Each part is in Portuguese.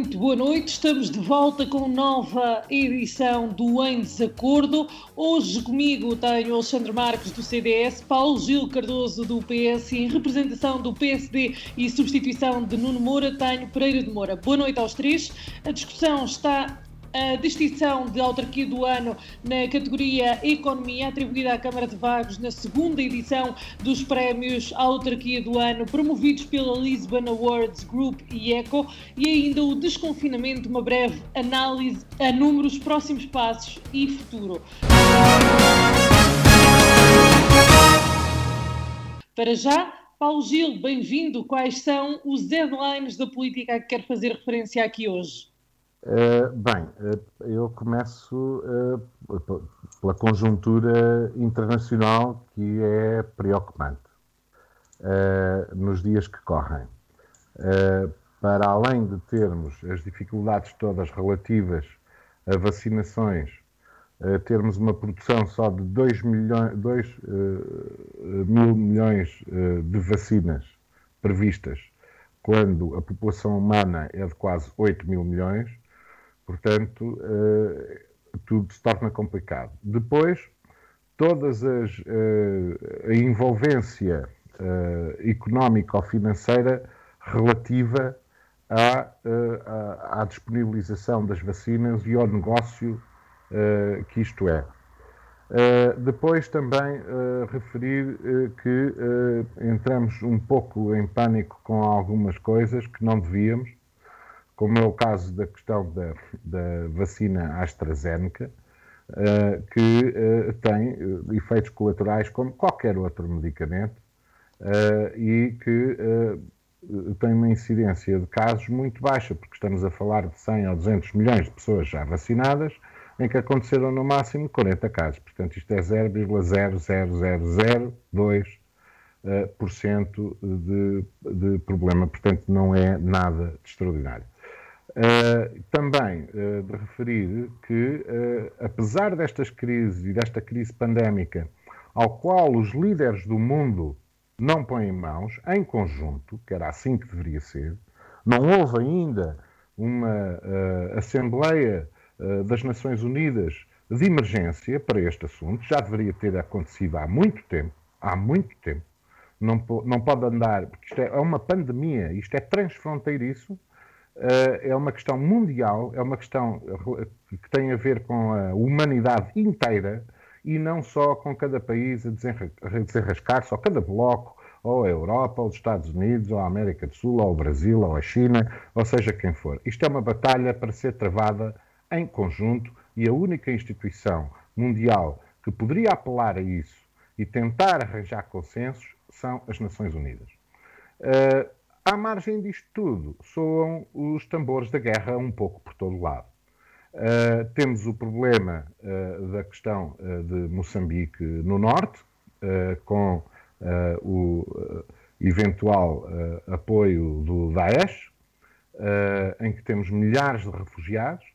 Muito boa noite. Estamos de volta com nova edição do Em Desacordo. Hoje comigo tenho Alexandre Marques do CDS, Paulo Gil Cardoso do PS e em representação do PSD e substituição de Nuno Moura tenho Pereira de Moura. Boa noite aos três. A discussão está a distinção de autarquia do ano na categoria Economia, atribuída à Câmara de Vagos na segunda edição dos prémios Autarquia do Ano, promovidos pela Lisbon Awards Group e ECO, e ainda o desconfinamento, uma breve análise a números, próximos passos e futuro. Para já, Paulo Gil, bem-vindo. Quais são os deadlines da política a que quer fazer referência aqui hoje? Uh, bem, uh, eu começo uh, pela conjuntura internacional que é preocupante nos dias que correm. para além de termos as dificuldades todas relativas a vacinações, termos uma produção só de 2, milhões, 2 mil milhões de vacinas previstas, quando a população humana é de quase 8 mil milhões, Portanto, uh, tudo se torna complicado. Depois, todas as uh, a envolvência uh, económica ou financeira relativa à, à, à, disponibilização das vacinas e ao negócio que isto é. depois também referir que entramos um pouco em pânico com algumas coisas que não devíamos, como é o caso da questão da, da vacina AstraZeneca, uh, que uh, tem uh, efeitos colaterais como qualquer outro medicamento e que tem uma incidência de casos muito baixa, porque estamos a falar de 100 ou 200 milhões de pessoas já vacinadas, em que aconteceram no máximo 40 casos. Portanto, isto é 0,00002% de, de problema. Portanto, não é nada de extraordinário. Uh, também uh, de referir que, uh, apesar destas crises e desta crise pandémica, ao qual os líderes do mundo não põem mãos, em conjunto, que era assim que deveria ser, não houve ainda uma Assembleia das Nações Unidas de emergência para este assunto, já deveria ter acontecido há muito tempo, há muito tempo. Não, não pode andar, porque isto é, é uma pandemia, isto é transfronteiriço, eh, é uma questão mundial, é uma questão que tem a ver com a humanidade inteira e não só com cada país a desenrascar-se, ou cada bloco, ou a Europa, ou os Estados Unidos, ou a América do Sul, ou o Brasil, ou a China, ou seja quem for. Isto é uma batalha para ser travada em conjunto e a única instituição mundial que poderia apelar a isso e tentar arranjar consensos são as Nações Unidas. Uh, à margem disto tudo, soam os tambores da guerra um pouco por todo lado. Uh, temos o problema uh, da questão uh, de Moçambique no norte, com o eventual apoio do Daesh, em que temos milhares de refugiados.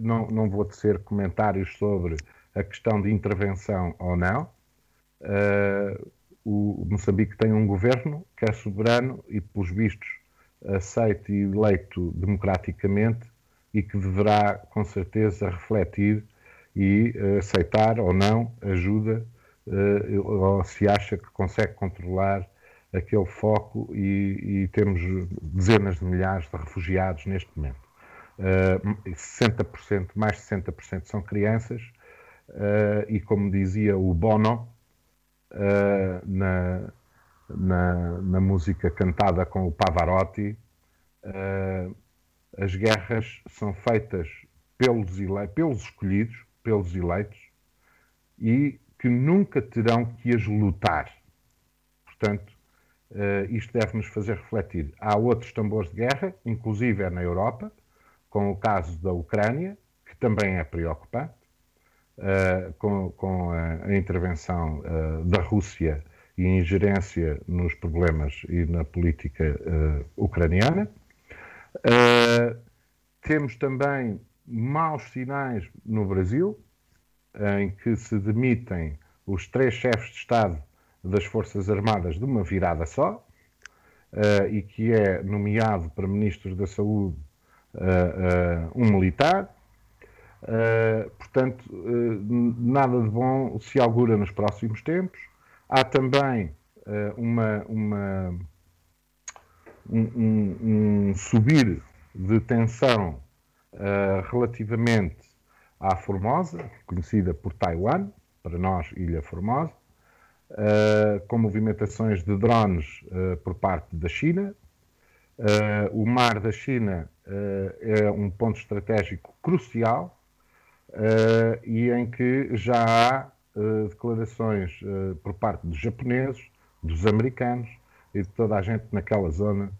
Não, não, vou tecer comentários sobre a questão de intervenção ou não o Moçambique tem um governo que é soberano e, pelos vistos, aceito e eleito democraticamente e que deverá, com certeza, refletir e uh, aceitar ou não ajuda uh, ou se acha que consegue controlar aquele foco e, e, temos dezenas de milhares de refugiados neste momento. Uh, 60%, mais de 60% são crianças uh, e, como dizia o Bono, uh, na, na, na, música cantada com o Pavarotti, uh, as guerras são feitas pelos, pelos escolhidos, pelos eleitos, e que nunca terão que as lutar. Portanto, uh, isto deve nos fazer refletir. Há outros tambores de guerra, inclusive é na Europa, com o caso da Ucrânia, que também é preocupante, uh, com, com a, intervenção uh, da Rússia e ingerência nos problemas e na política uh, ucraniana. temos também maus sinais no Brasil, em que se demitem os três chefes de Estado das Forças Armadas de uma virada só, uh, e que é nomeado para Ministro da Saúde uh, um militar. Portanto, nada de bom se augura nos próximos tempos. Há também uma, uma um, um, um, subir de tensão relativamente à Formosa, conhecida por Taiwan, para nós, Ilha Formosa, uh, com movimentações de drones uh, por parte da China. Uh, o mar da China é um ponto estratégico crucial e em que já há declarações por parte dos japoneses, dos americanos e de toda a gente naquela zona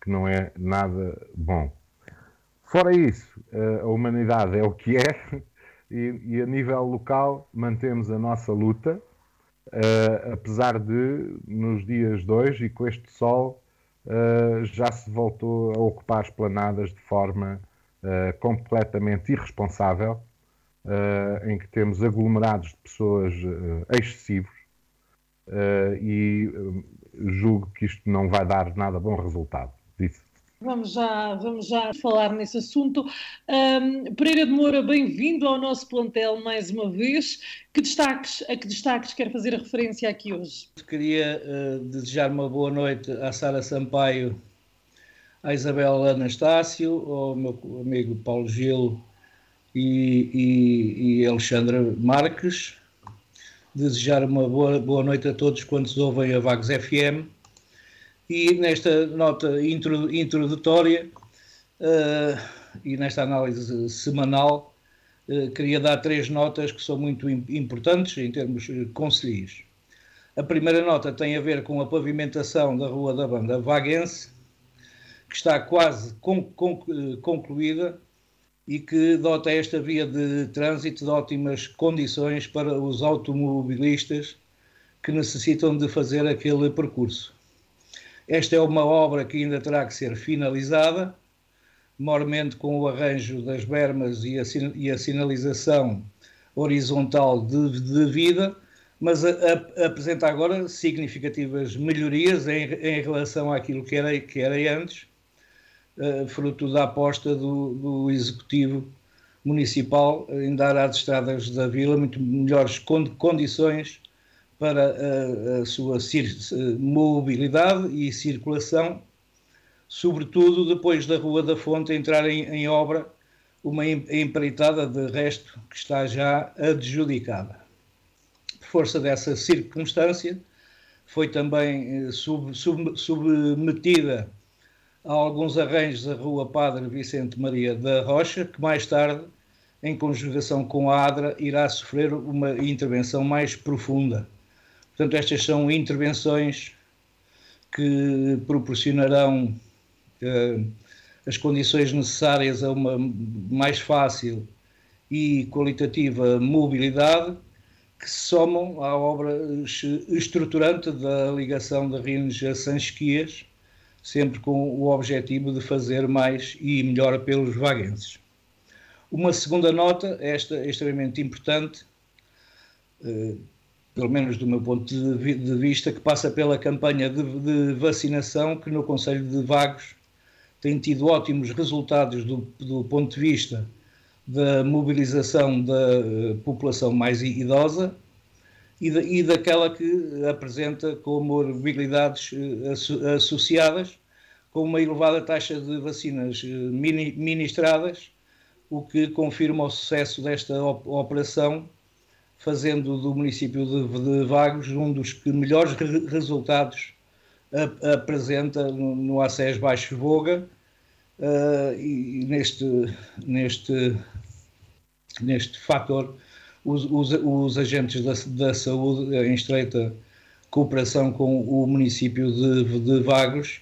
que não é nada bom. Fora isso, a humanidade é o que é e, e a nível local mantemos a nossa luta, uh, apesar de nos dias hoje e com este sol uh, já se voltou a ocupar as planadas de forma uh, completamente irresponsável, em que temos aglomerados de pessoas excessivos e julgo que isto não vai dar nada bom resultado. Disse. Vamos já, vamos já falar nesse assunto. Um, Pereira de Moura, bem-vindo ao nosso plantel mais uma vez. Que destaques, a que destaques quer fazer a referência aqui hoje? Queria uh, desejar uma boa noite à Sara Sampaio, à Isabel Anastácio, ao meu amigo Paulo Gil e, e, e Marques. Desejar uma boa, boa noite a todos quantos ouvem a Vagos FM e nesta nota introdutória uh, e nesta análise semanal, uh, queria dar três notas que são muito importantes em termos eh, conselhos. A primeira nota tem a ver com a pavimentação da Rua da Banda Vaguense, que está quase concluída e que dota esta via de trânsito de ótimas condições para os automobilistas que necessitam de fazer aquele percurso. Esta é uma obra que ainda terá que ser finalizada, mormente com o arranjo das bermas e a, e a sinalização horizontal de, de vida, mas a, a, apresenta agora significativas melhorias em, em, relação àquilo que era, que era antes, fruto da aposta do, do Executivo Municipal em dar às estradas da vila muito melhores condições para a, a sua mobilidade e circulação, sobretudo depois da Rua da Fonte entrar em, em obra uma empreitada de resto que está já adjudicada. Por força dessa circunstância, foi também eh, sub, sub, submetida a alguns arranjos a Rua Padre Vicente Maria da Rocha, que mais tarde, em conjugação com a ADRA, irá sofrer uma intervenção mais profunda. Portanto, estas são intervenções que proporcionarão uh, as condições necessárias a uma mais fácil e qualitativa mobilidade que se somam à obra estruturante da ligação de Rines a Sanchias, sempre com o objetivo de fazer mais e melhor pelos vaguenses. Uma segunda nota, esta é extremamente importante, uh, pelo menos do meu ponto de vista, que passa pela campanha de, de vacinação que no Conselho de Vagos tem tido ótimos resultados do, do ponto de vista da mobilização da eh, população mais idosa e, e daquela que apresenta comorbilidades eh, associadas, com uma elevada taxa de vacinas eh, ministradas, o que confirma o sucesso desta operação fazendo do município de, Vagos um dos que melhores re resultados ap apresenta no, ACES Baixo Voga uh, e neste, neste, neste fator os, os, os agentes da, da, saúde em estreita cooperação com o município de, de Vagos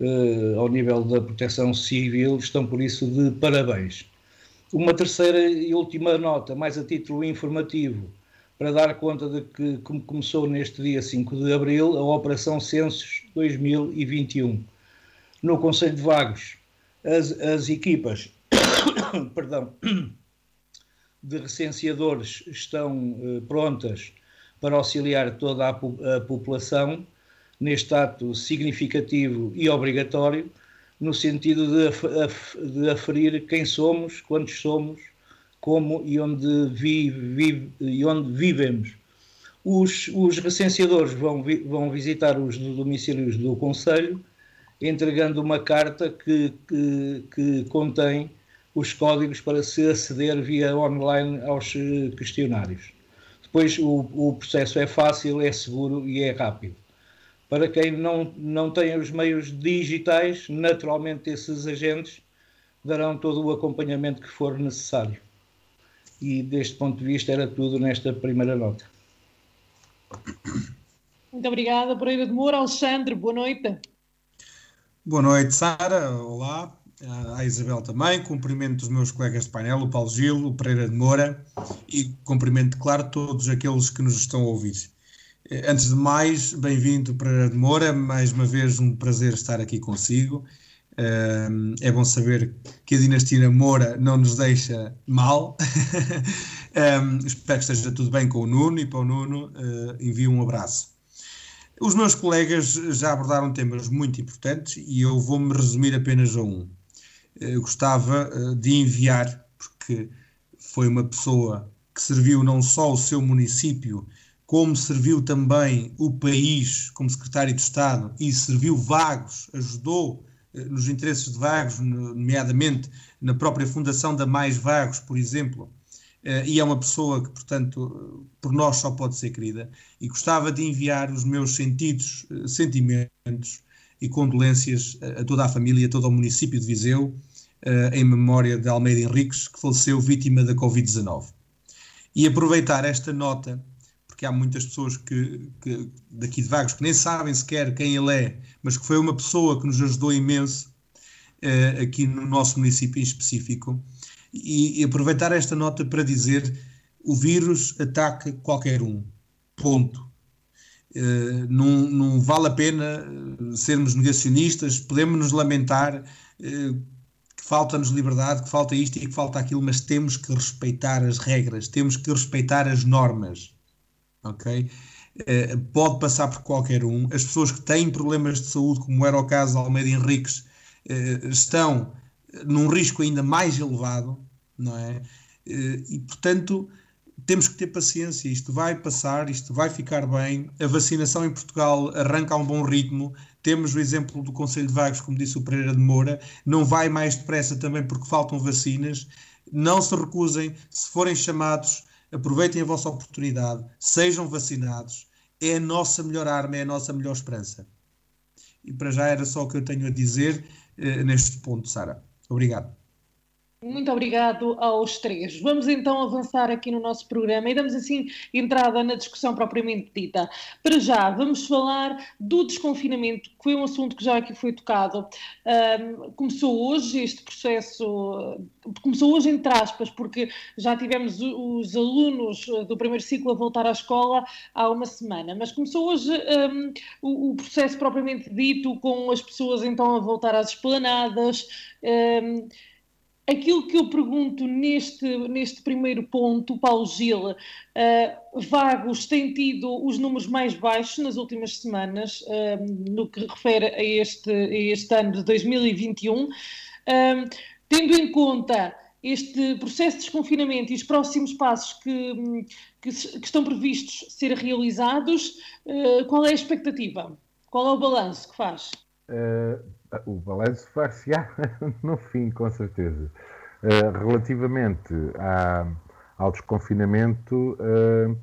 uh, ao nível da proteção civil, estão por isso de parabéns. Uma terceira e última nota, mais a título informativo, para dar conta de que como começou neste dia 5 de abril a Operação Censos 2021. No Conselho de Vagos, as, as equipas perdão, de recenseadores estão eh, prontas para auxiliar toda a, população neste ato significativo e obrigatório, no sentido de, de aferir quem somos, quantos somos, como e onde, vive, e onde vivemos. Os, os recenseadores vão, vi, vão visitar os domicílios do Conselho, entregando uma carta que, que, que contém os códigos para se aceder via online aos eh, questionários. Depois o, o processo é fácil, é seguro e é rápido. Para quem não, não tem os meios digitais, naturalmente esses agentes darão todo o acompanhamento que for necessário. E deste ponto de vista era tudo nesta primeira nota. Muito obrigada, Pereira de Moura. Alexandre, boa noite. Boa noite, Sara. Olá. A Isabel também. Cumprimento os meus colegas de painel, o Paulo Gil, o Pereira de Moura e cumprimento, claro, todos aqueles que nos estão a ouvir. Eh, antes de mais, bem-vindo Pereira de Moura. Mais uma vez, um prazer estar aqui consigo. É bom saber que a dinastia Moura não nos deixa mal. espero que esteja tudo bem com o Nuno e para o Nuno eh, envio um abraço. Os meus colegas já abordaram temas muito importantes e eu vou-me resumir apenas a um. Eu gostava eh, de enviar, porque foi uma pessoa que serviu não só o seu município, como serviu também o país como secretário de Estado e serviu Vagos, ajudou eh, nos interesses de Vagos, nomeadamente na própria fundação da Mais Vagos, por exemplo, eh, e é uma pessoa que, portanto, por nós só pode ser querida, e gostava de enviar os meus sentidos, eh, sentimentos e condolências a toda a família, a todo o município de Viseu, em memória de Almeida Henriques, que faleceu vítima da Covid-19. E aproveitar esta nota porque há muitas pessoas que, que, daqui de Vagos que nem sabem sequer quem ele é, mas que foi uma pessoa que nos ajudou imenso uh, aqui no nosso município em específico. E, e, aproveitar esta nota para dizer o vírus ataca qualquer um. Ponto. Uh, não, não, vale a pena sermos negacionistas, podemos nos lamentar uh, falta-nos liberdade, que falta isto e que falta aquilo, mas temos que respeitar as regras, temos que respeitar as normas ok? Uh, pode passar por qualquer um. As pessoas que têm problemas de saúde, como era o caso de Almeida Henriques, uh, estão num risco ainda mais elevado, não é? Uh, e, portanto, temos que ter paciência. Isto vai passar, isto vai ficar bem. A vacinação em Portugal arranca a um bom ritmo. Temos o exemplo do Conselho de Vagos, como disse o Pereira de Moura, não vai mais depressa também porque faltam vacinas. Não se recusem, se forem chamados, aproveitem a vossa oportunidade, sejam vacinados, é a nossa melhor arma, é a nossa melhor esperança. E para já era só o que eu tenho a dizer eh, neste ponto, Sara. Obrigado. Muito obrigado aos três. Vamos então avançar aqui no nosso programa e damos assim entrada na discussão propriamente dita. Para já, vamos falar do desconfinamento, que foi um assunto que já aqui foi tocado. Um, começou hoje este processo, começou hoje entre aspas, porque já tivemos os alunos do primeiro ciclo a voltar à escola há uma semana, mas começou hoje um, o, o, processo propriamente dito, com as pessoas então a voltar às esplanadas. Um, Aquilo que eu pergunto neste, neste primeiro ponto, Paulo Gil, uh, Vagos tem tido os números mais baixos nas últimas semanas, uh, no que refere a este, a este ano de 2021. Uh, tendo em conta este processo de desconfinamento e os próximos passos que, que, que estão previstos ser realizados, qual é a expectativa? Qual é o balanço que faz? O balanço far-se-á no fim, com certeza. Uh, relativamente à, ao desconfinamento, uh,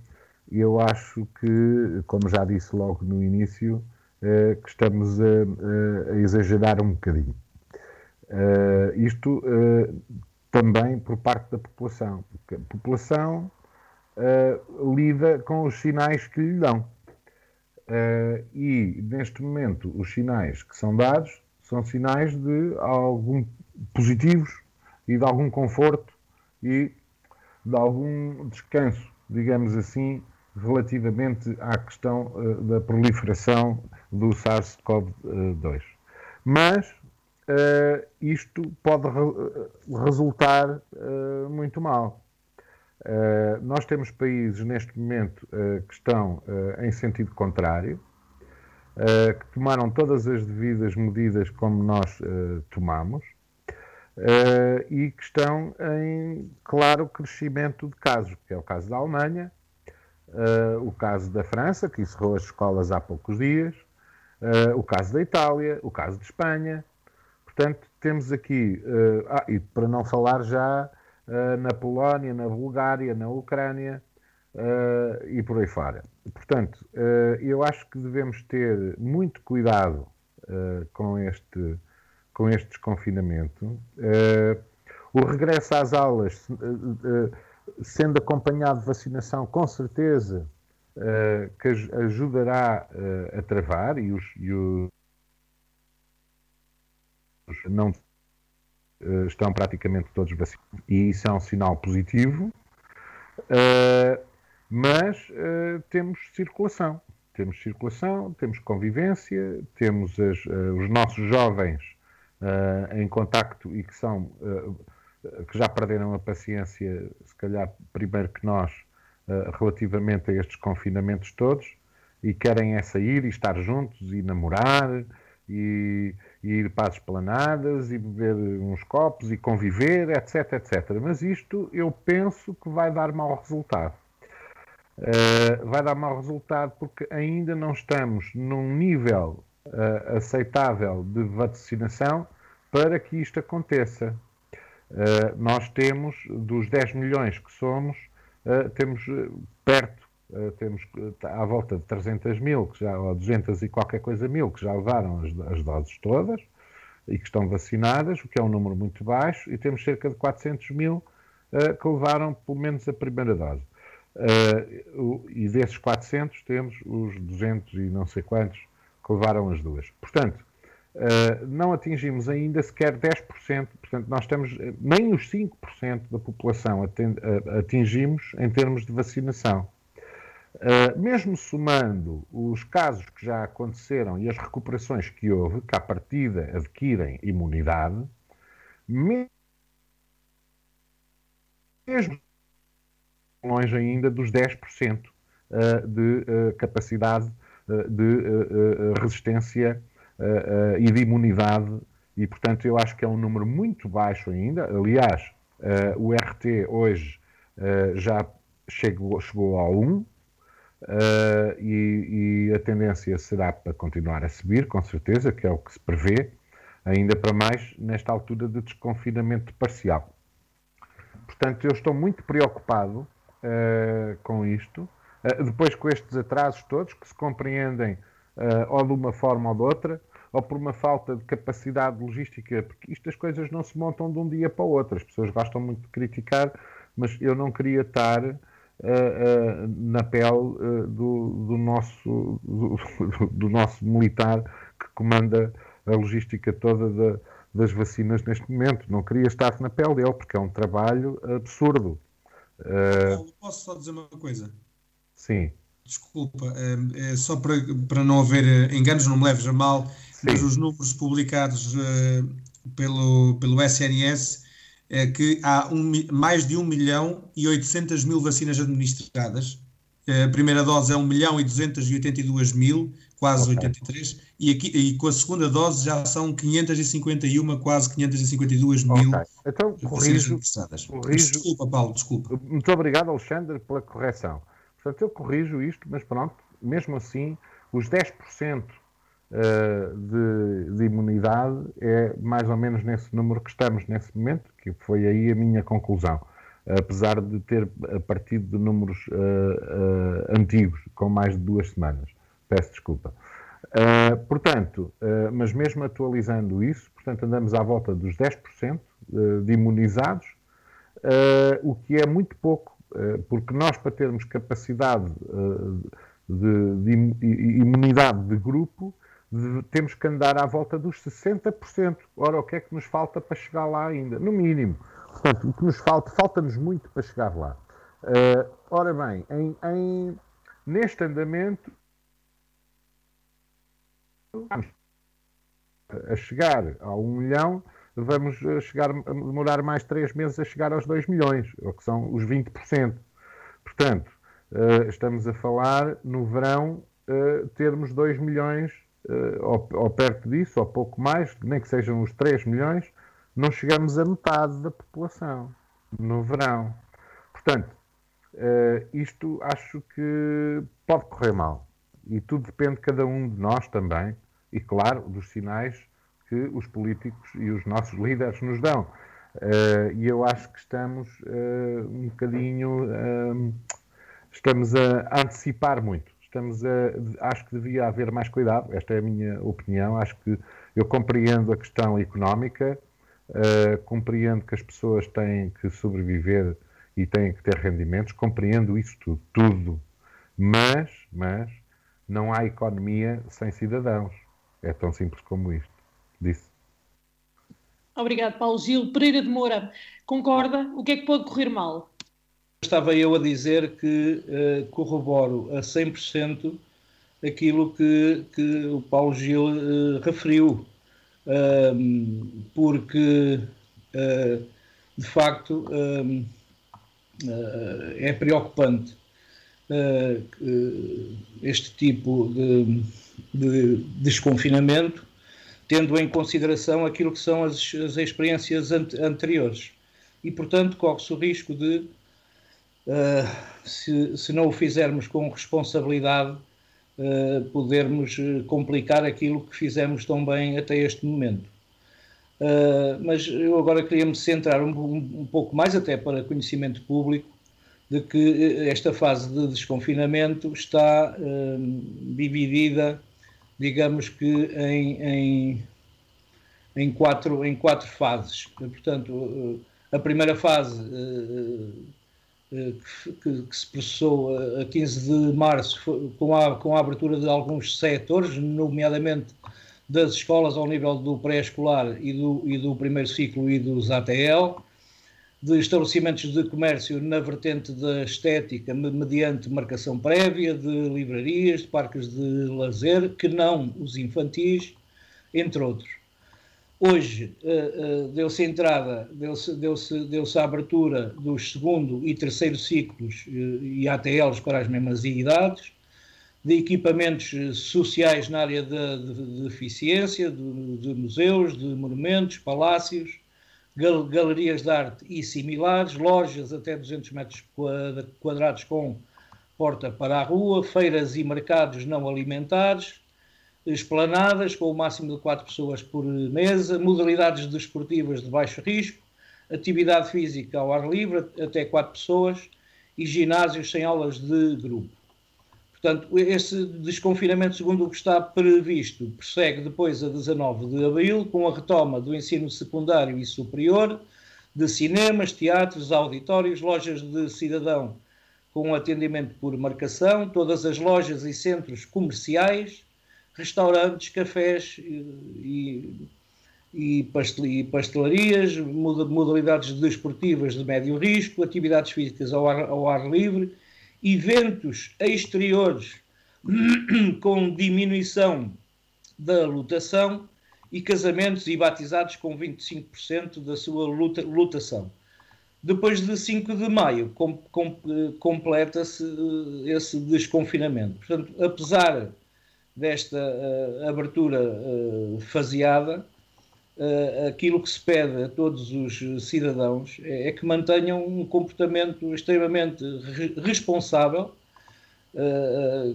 eu acho que, como já disse logo no início, uh, que estamos a, a, exagerar um bocadinho. isto também por parte da população, porque a população lida com os sinais que lhe dão. e, neste momento, os sinais que são dados são sinais de algum positivos e de algum conforto e de algum descanso, digamos assim, relativamente à questão uh, da proliferação do SARS-CoV-2. Mas uh, isto pode re resultar uh, muito mal. nós temos países neste momento que estão em sentido contrário, que tomaram todas as devidas medidas como nós tomamos, uh, e que estão em claro crescimento de casos, que é o caso da Alemanha, uh, o caso da França, que encerrou as escolas há poucos dias, uh, o caso da Itália, o caso de Espanha. Portanto, temos aqui, ah, e para não falar já na Polónia, na Bulgária, na Ucrânia e por aí fora. Portanto, eu acho que devemos ter muito cuidado com este com este desconfinamento. Uh, o regresso às aulas, uh, uh, sendo acompanhado de vacinação, com certeza que ajudará a travar e os, e os não estão praticamente todos vacinados e isso é um sinal positivo. Mas temos circulação. Temos circulação, temos convivência, temos as, os nossos jovens uh, em contacto e que são uh, que já perderam a paciência, se calhar primeiro que nós, uh, relativamente a estes confinamentos todos, e querem é sair e estar juntos e namorar e, e ir para as esplanadas e beber uns copos e conviver, etc, etc. Mas isto eu penso que vai dar mau resultado. Uh, vai dar mau resultado porque ainda não estamos num nível uh, aceitável de vacinação para que isto aconteça. Uh, nós temos, dos 10 milhões que somos, uh, temos perto, temos à volta de 300 mil, que já, ou 200 e qualquer coisa mil, que já levaram as, as doses todas e que estão vacinadas, o que é um número muito baixo, e temos cerca de 400 mil que levaram pelo menos a primeira dose. Uh, e desses 400 temos os 200 e não sei quantos que levaram as duas. Portanto, uh, não atingimos ainda sequer 10%, portanto, nós temos nem os 5% da população atingimos em termos de vacinação. Uh, mesmo somando os casos que já aconteceram e as recuperações que houve, que à partida adquirem imunidade, mesmo longe ainda dos 10% uh, de uh, capacidade eh, de eh, eh, resistência e de imunidade, e portanto eu acho que é um número muito baixo ainda. Aliás, o RT hoje já chegou, chegou a 1, Uh, e, e, a tendência será para continuar a subir, com certeza, que é o que se prevê, ainda para mais nesta altura de desconfinamento parcial. Portanto, eu estou muito preocupado uh, com isto. Eh, depois com estes atrasos todos, que se compreendem uh, ou de uma forma ou de outra, ou por uma falta de capacidade logística, porque estas coisas não se montam de um dia para o outro. As pessoas gostam muito de criticar, mas eu não queria estar uh, uh, na pele do, do, nosso, do, do, nosso militar que comanda a logística toda da, das vacinas neste momento. Não queria estar na pele dele, porque é um trabalho absurdo. Posso só dizer uma coisa? Sim. Desculpa, é, é só para, para não haver eh, enganos, não me leves a mal, Sim. mas os números publicados uh, pelo, pelo SNS é que há um, mais de 1 milhão e 800 mil vacinas administradas. A primeira dose é 1 milhão e 282 mil, quase okay. 83, e, aqui, e com a segunda dose já são 551, quase 552 mil okay. então, corrijo, corrijo. Desculpa, Paulo, desculpa. Muito obrigado, Alexandre, pela correção. Portanto, eu corrijo isto, mas pronto, mesmo assim, os 10% eh, de, de imunidade é mais ou menos nesse número que estamos nesse momento, que foi aí a minha conclusão. Apesar de ter partido de números uh, uh, antigos, com mais de duas semanas. Peço desculpa. Uh, portanto, mas mesmo atualizando isso, portanto, andamos à volta dos 10% de imunizados, o que é muito pouco eh, porque nós, para termos capacidade eh, de, de imunidade de grupo, temos que andar à volta dos 60%. Ora, o que é que nos falta para chegar lá ainda? No mínimo. Portanto, o que nos falta, falta-nos muito para chegar lá. Uh, ora bem, em, em, neste andamento, a chegar a um milhão, vamos chegar, a demorar mais três meses a chegar aos 2 milhões, o que são os 20%. Portanto, uh, estamos a falar no verão uh, termos 2 milhões ou, ou, perto disso, ou pouco mais, nem que sejam os 3 milhões, não chegamos a metade da população no verão. Portanto, uh, isto acho que pode correr mal. E tudo depende de cada um de nós também, e claro, dos sinais que os políticos e os nossos líderes nos dão. Uh, e eu acho que estamos uh, um bocadinho. estamos a antecipar muito estamos a, acho que devia haver mais cuidado, esta é a minha opinião, acho que eu compreendo a questão económica, uh, compreendo que as pessoas têm que sobreviver e têm que ter rendimentos, compreendo isso tudo, tudo, mas, mas não há economia sem cidadãos, é tão simples como isto, disse. Obrigado, Paulo Gil. Pereira de Moura, concorda? O que é que pode correr mal? estava eu a dizer que uh, corroboro a 100% aquilo que, que o Paulo Gil uh, referiu, uh, porque eh, de facto é preocupante este tipo de, de, desconfinamento, tendo em consideração aquilo que são as, as experiências anteriores. E, portanto, corre-se o risco de uh, se, se, não o fizermos com responsabilidade, uh, podermos eh, complicar aquilo que fizemos tão bem até este momento. Uh, mas eu agora queria me centrar um, um, pouco mais, até para conhecimento público, de que esta fase de desconfinamento está dividida, digamos que, em, em, em, quatro, em quatro fases. Portanto, a primeira fase eh, que, que, se processou a 15 de março com a, com a abertura de alguns setores, nomeadamente das escolas ao nível do pré-escolar e do, e do primeiro ciclo e dos ATL, de estabelecimentos de comércio na vertente da estética mediante marcação prévia, de livrarias, de parques de lazer, que não os infantis, entre outros. Hoje uh, uh, deu-se entrada, deu-se deu deu a abertura dos segundo e terceiro ciclos uh, e ATLs para as mesmas idades, de equipamentos sociais na área de, de, deficiência, de, de, museus, de monumentos, palácios, gal galerias de arte e similares, lojas até 200 metros quadrados com porta para a rua, feiras e mercados não alimentares, esplanadas com o máximo de quatro pessoas por mesa, modalidades desportivas de baixo risco, atividade física ao ar livre até quatro pessoas e ginásios sem aulas de grupo. Portanto, esse desconfinamento, segundo o que está previsto, prossegue depois a 19 de abril, com a retoma do ensino secundário e superior, de cinemas, teatros, auditórios, lojas de cidadão com atendimento por marcação, todas as lojas e centros comerciais, restaurantes, cafés e, e, pastelarias, modalidades desportivas de médio risco, atividades físicas ao ar, ao ar livre, eventos exteriores com diminuição da lotação e casamentos e batizados com 25% da sua lotação. Depois de 5 de maio, com, com, completa-se eh, esse desconfinamento. Portanto, apesar desta uh, abertura uh, faseada, uh, aquilo que se pede a todos os cidadãos é, é que mantenham um comportamento extremamente re responsável,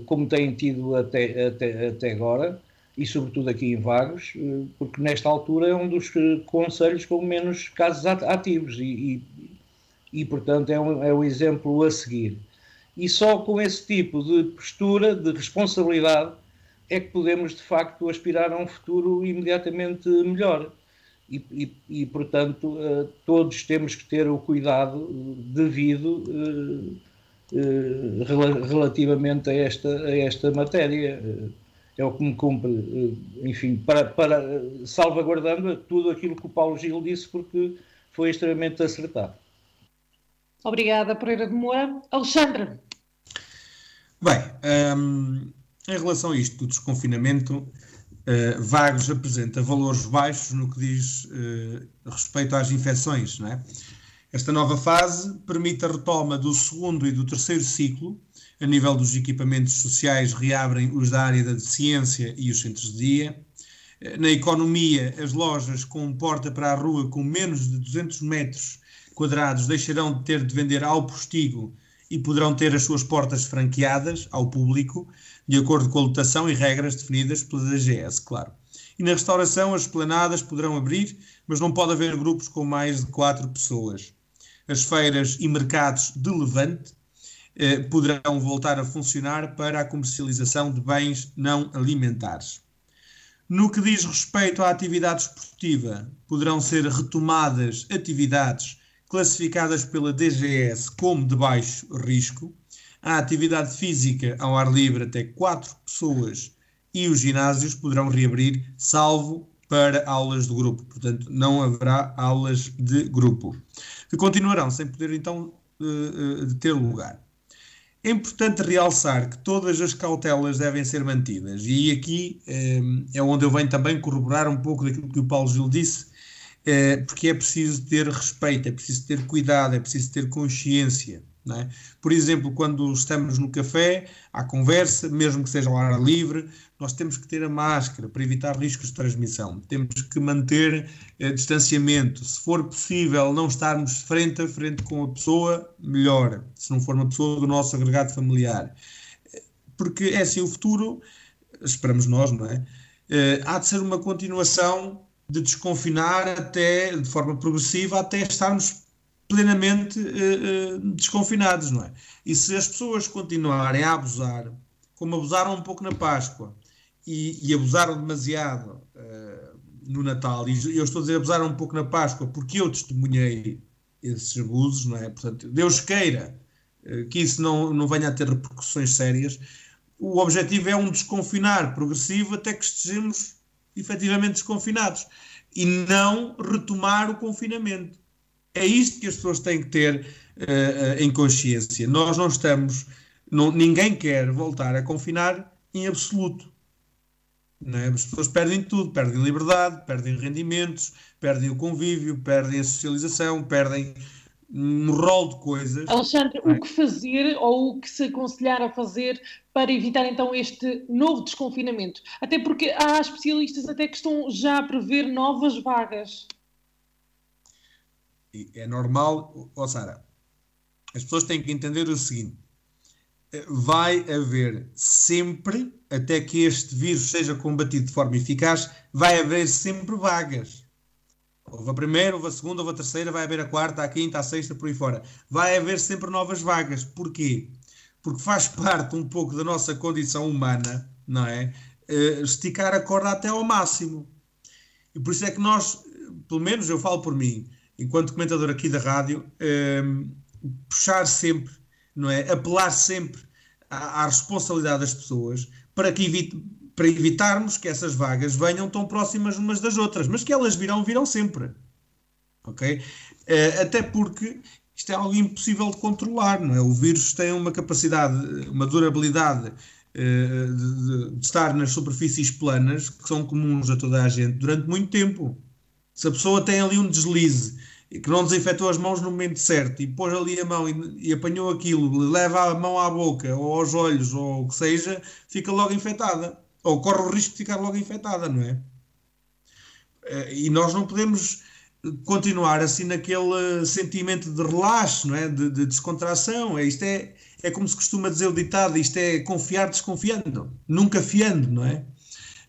como têm tido até, até, até agora, e sobretudo aqui em Vagos, porque nesta altura é um dos conselhos com menos casos ativos e, e, e portanto, é um, é um exemplo a seguir. E só com esse tipo de postura, de responsabilidade, é que podemos de facto aspirar a um futuro imediatamente melhor. E, e, e portanto, uh, todos temos que ter o cuidado devido uh, uh, relativamente a esta, a esta matéria. é o que me cumpre, enfim, para, para salvaguardando tudo aquilo que o Paulo Gil disse, porque foi extremamente acertado. Obrigada, Pereira de Moura. Alexandre. Bem, um, em relação a isto do desconfinamento, uh, Vagos apresenta valores baixos no que diz uh, respeito às infecções. É? Esta nova fase permite a retoma do segundo e do terceiro ciclo. A nível dos equipamentos sociais, reabrem os da área da ciência e os centros de dia. Eh, na economia, as lojas com porta para a rua com menos de 200 metros quadrados deixarão de ter de vender ao postigo e poderão ter as suas portas franqueadas ao público, de acordo com a lotação e regras definidas pela DGS, claro. E na restauração, as esplanadas poderão abrir, mas não pode haver grupos com mais de quatro pessoas. As feiras e mercados de levante eh, poderão voltar a funcionar para a comercialização de bens não alimentares. No que diz respeito à atividade esportiva, poderão ser retomadas atividades classificadas pela DGS como de baixo risco. A atividade física ao ar livre até 4 pessoas e os ginásios poderão reabrir, salvo para aulas de grupo. Portanto, não haverá aulas de grupo, que continuarão sem poder então uh, uh, ter lugar. É importante realçar que todas as cautelas devem ser mantidas, e aqui um, é onde eu venho também corroborar um pouco daquilo que o Paulo Gil disse, porque é preciso ter respeito, é preciso ter cuidado, é preciso ter consciência. É? Por exemplo, quando estamos no café, à conversa, mesmo que seja ao ar livre, nós temos que ter a máscara para evitar riscos de transmissão. Temos que manter eh, distanciamento. Se for possível não estarmos frente a frente com a pessoa, melhor. Se não for uma pessoa do nosso agregado familiar. Porque é assim, o futuro, esperamos nós, não é? Eh, há de ser uma continuação de desconfinar até de forma progressiva até estarmos plenamente uh, uh, desconfinados, não é? E se as pessoas continuarem a abusar, como abusaram um pouco na Páscoa e, e abusaram demasiado uh, no Natal, e eu estou a dizer abusaram um pouco na Páscoa porque eu testemunhei esses abusos, não é? Portanto, Deus queira que isso não, não venha a ter repercussões sérias. O objetivo é um desconfinar progressivo até que estejamos efetivamente desconfinados e não retomar o confinamento. É isto que as pessoas têm que ter uh, em consciência. Nós não estamos, não, ninguém quer voltar a confinar em absoluto. É? As pessoas perdem tudo, perdem liberdade, perdem rendimentos, perdem o convívio, perdem a socialização, perdem um rol de coisas. Alexandre, é? o que fazer ou o que se aconselhar a fazer para evitar então este novo desconfinamento? Até porque há especialistas até que estão já a prever novas vagas. É normal, ó Sara, as pessoas têm que entender o seguinte: vai haver sempre, até que este vírus seja combatido de forma eficaz, vai haver sempre vagas. Houve a primeira, houve a segunda, houve a terceira, vai haver a quarta, a quinta, a sexta, por aí fora. Vai haver sempre novas vagas. Porquê? Porque faz parte um pouco da nossa condição humana, não é? Uh, esticar a corda até ao máximo. E por isso é que nós, pelo menos eu falo por mim, enquanto comentador aqui da rádio, uh, puxar sempre, não é? Apelar sempre à, à responsabilidade das pessoas para que evite, para evitarmos que essas vagas venham tão próximas umas das outras, mas que elas virão, virão sempre. Ok? Uh, até porque isto é algo impossível de controlar, não é? O vírus tem uma capacidade, uma durabilidade de, de, estar nas superfícies planas que são comuns a toda a gente durante muito tempo. Se a pessoa tem ali um deslize que não desinfetou as mãos no momento certo e pôs ali a mão e, e, apanhou aquilo, leva a mão à boca ou aos olhos ou o que seja, fica logo infectada ou corre o risco de ficar logo infectada, não é? Eh, e nós não podemos continuar assim naquele sentimento de relaxo, não é? de, de descontração. É, isto é, é como se costuma dizer o ditado: isto é confiar desconfiando, nunca fiando, não é?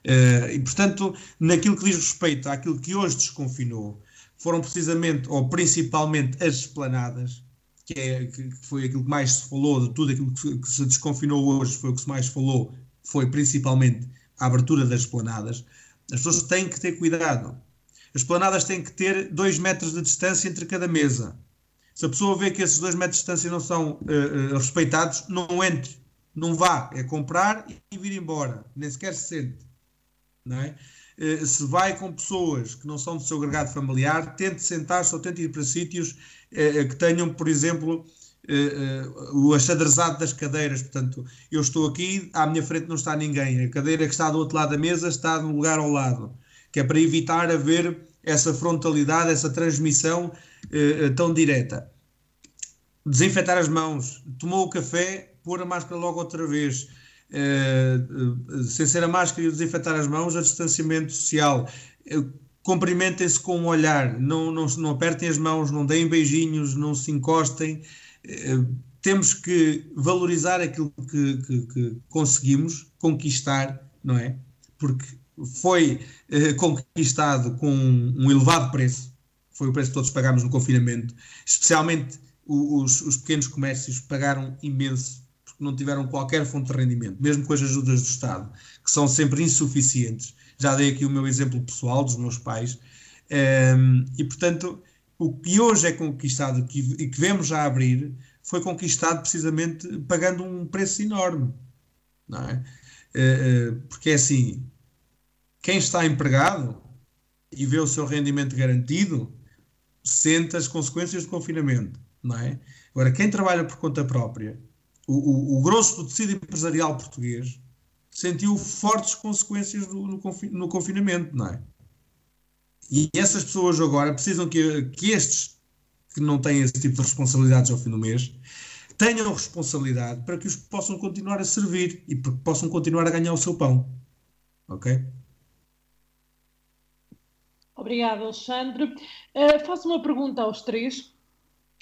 Uh, e portanto, naquilo que diz respeito àquilo que hoje desconfinou, foram precisamente ou principalmente as esplanadas, que, é, que foi aquilo que mais se falou de tudo aquilo que, que se desconfinou hoje, foi o que se mais falou foi principalmente a abertura das esplanadas, as pessoas têm que ter cuidado. As esplanadas têm que ter dois metros de distância entre cada mesa. Se a pessoa vê que esses dois metros de distância não são uh, uh, respeitados, não entre. não vá, é comprar e vir embora, nem sequer se sente. Não é? Eh, se vai com pessoas que não são do seu agregado familiar, tente sentar-se ou tente ir para sítios eh, que tenham, por exemplo, o achadrezado das cadeiras. Portanto, eu estou aqui, à minha frente não está ninguém. A cadeira que está do outro lado da mesa está no lugar ao lado, que é para evitar haver essa frontalidade, essa transmissão tão direta desinfetar as mãos, tomou o café, pôr a máscara logo outra vez, sem ser a máscara e desinfetar as mãos, a distanciamento social. Cumprimentem-se com um olhar, não, não, não apertem as mãos, não deem beijinhos, não se encostem. temos que valorizar aquilo que, que, que, conseguimos conquistar, não é? Porque foi conquistado com um elevado preço, foi o preço que todos pagámos no confinamento, especialmente os, os pequenos comércios pagaram imenso porque não tiveram qualquer fonte de rendimento, mesmo com as ajudas do Estado, que são sempre insuficientes. Já dei aqui o meu exemplo pessoal dos meus pais. Um, ehm, e, portanto, o que hoje é conquistado que, e que vemos já abrir foi conquistado precisamente pagando um preço enorme. Não é? Uh, porque é assim: quem está empregado e vê o seu rendimento garantido sente as consequências do confinamento não é? Agora, quem trabalha por conta própria, o, o, o grosso do tecido empresarial português sentiu fortes consequências do, no, no, confinamento, não é? E essas pessoas agora precisam que, que estes que não têm esse tipo de responsabilidades ao fim do mês tenham responsabilidade para que os possam continuar a servir e para que possam continuar a ganhar o seu pão. Ok? Obrigada, Alexandre. Uh, faço uma pergunta aos três.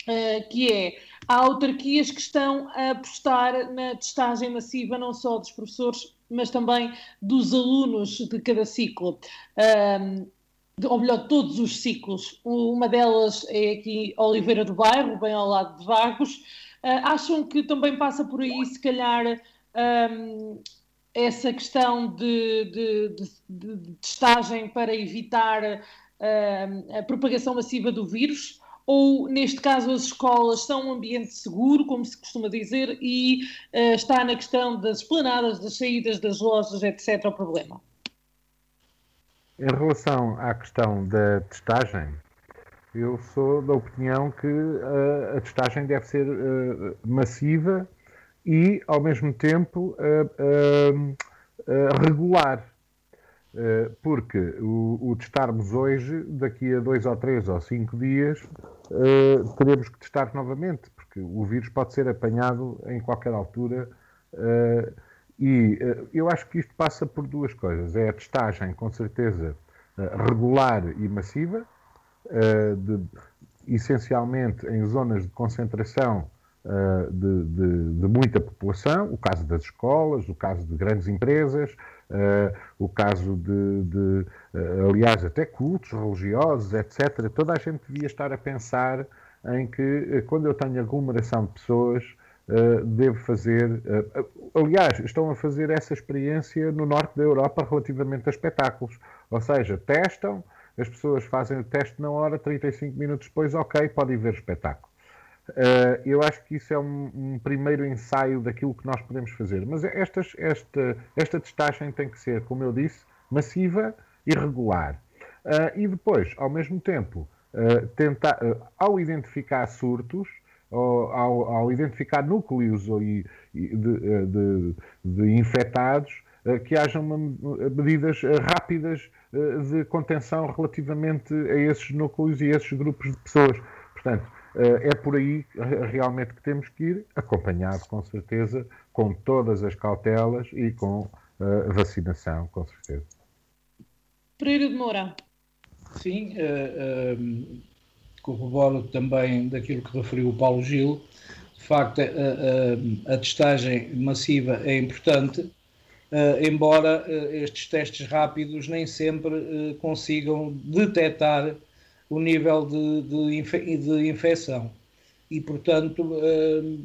Uh, que é há autarquias que estão a apostar na testagem massiva não só dos professores, mas também dos alunos de cada ciclo. Um, ou melhor, todos os ciclos. Uma delas é aqui Oliveira do Bairro, bem ao lado de Vagos. Uh, acham que também passa por aí, se calhar, um, essa questão de, de, de, de, testagem para evitar a propagação massiva do vírus? Ou neste caso as escolas são um ambiente seguro, como se costuma dizer, e uh, está na questão das esplanadas, das saídas das lojas, etc. o problema? Em relação à questão da testagem, eu sou da opinião que uh, a testagem deve ser uh, massiva e, ao mesmo tempo, regular. Porque o, o testarmos hoje, daqui a dois ou três ou cinco dias, uh, teremos que testar novamente, porque o vírus pode ser apanhado em qualquer altura. Uh, e eu acho que isto passa por duas coisas. É a testagem, com certeza, regular e massiva, de, essencialmente em zonas de concentração de, de, de, muita população, o caso das escolas, o caso de grandes empresas, o caso de, de uh, aliás, até cultos religiosos, etc. Toda a gente devia estar a pensar em que, uh, quando eu tenho aglomeração de pessoas, devo fazer. aliás, estão a fazer essa experiência no norte da Europa relativamente a espetáculos. Ou seja, testam, as pessoas fazem o teste na hora, 35 minutos depois, ok, podem ver o espetáculo. Uh, eu acho que isso é um, um, primeiro ensaio daquilo que nós podemos fazer. Mas estas, esta, esta testagem tem que ser, como eu disse, massiva e regular. Uh, e depois, ao mesmo tempo, uh, tentar, ao identificar surtos, ao, ao, ao identificar núcleos de, de, de infectados, que hajam medidas rápidas de contenção relativamente a esses núcleos e a esses grupos de pessoas. Portanto, eh, é por aí realmente que temos que ir, acompanhado com certeza, com todas as cautelas e com a vacinação, com certeza. Pereira de Moura. Sim, uh, uh, corroboro também daquilo que referiu o Paulo Gil. De facto, uh, a testagem massiva é importante, embora estes testes rápidos nem sempre consigam detectar o nível de, de, infe, de infecção. E, portanto, uh,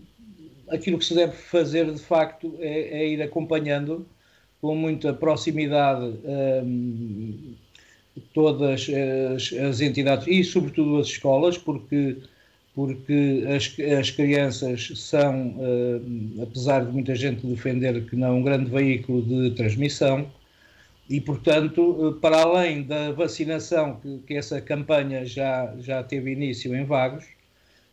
aquilo que se deve fazer de facto é, é ir acompanhando com muita proximidade todas as, as, entidades e, sobretudo, as escolas, porque porque as, as crianças são, uh, apesar de muita gente defender que não, um grande veículo de transmissão, e, portanto, para além da vacinação, que, que, essa campanha já, já teve início em Vagos,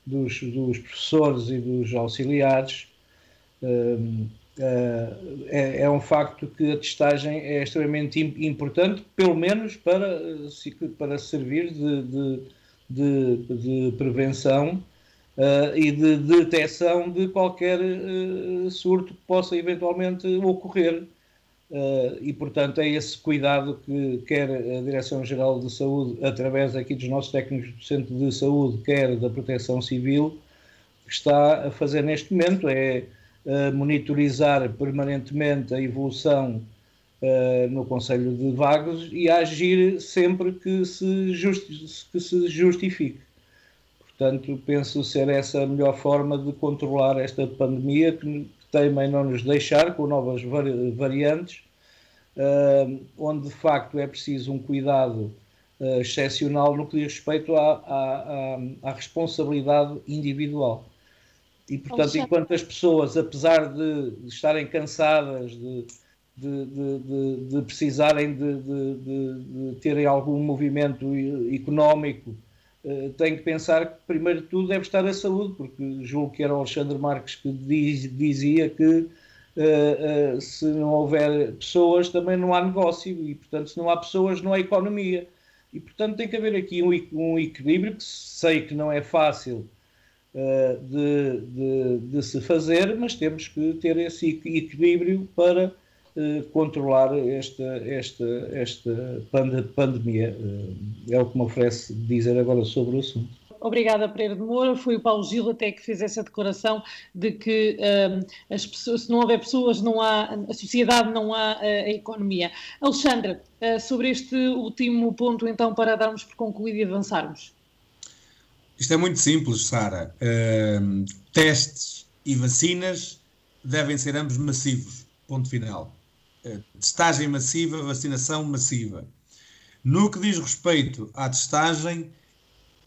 dos, dos professores e dos auxiliares, uh, uh, é, é, um facto que a testagem é extremamente importante, pelo menos para, para servir de, de, de, de prevenção e de detecção de qualquer surto que possa eventualmente ocorrer Uh, e, portanto, é esse cuidado que quer a Direção-Geral de Saúde, através aqui dos nossos técnicos do Centro de Saúde, quer da Proteção Civil, está a fazer neste momento, é uh, monitorizar permanentemente a evolução uh, no Conselho de Vagos e agir sempre que se, justi que se justifique. Portanto, penso ser essa a melhor forma de controlar esta pandemia que teimem não nos deixar com novas variantes, onde de facto é preciso um cuidado uh, excepcional no que diz respeito à, à, à, à responsabilidade individual. E, portanto, enquanto as pessoas, apesar de, de estarem cansadas, de, de, de, precisarem de, terem algum movimento económico tem que pensar que, primeiro de tudo, deve estar a saúde, porque julgo que era o Alexandre Marques que diz, dizia que uh, uh, se não houver pessoas, também não há negócio, e, portanto, se não há pessoas, não há economia. E, portanto, tem que haver aqui um, um equilíbrio que sei que não é fácil uh, de, de, de, se fazer, mas temos que ter esse equilíbrio para controlar esta, esta, esta pandemia. Eh, é o que me oferece dizer agora sobre o assunto. Obrigada, Pereira de Moura. Foi o Paulo Gil até que fez essa declaração de que um, eh, as pessoas, se não houver pessoas, não há a sociedade, não há a, eh, a economia. Alexandre, uh, sobre este último ponto, então, para darmos por concluído e avançarmos. Isto é muito simples, Sara. Uh, testes e vacinas devem ser ambos massivos. Ponto final. Eh, testagem massiva, vacinação massiva. No que diz respeito à testagem,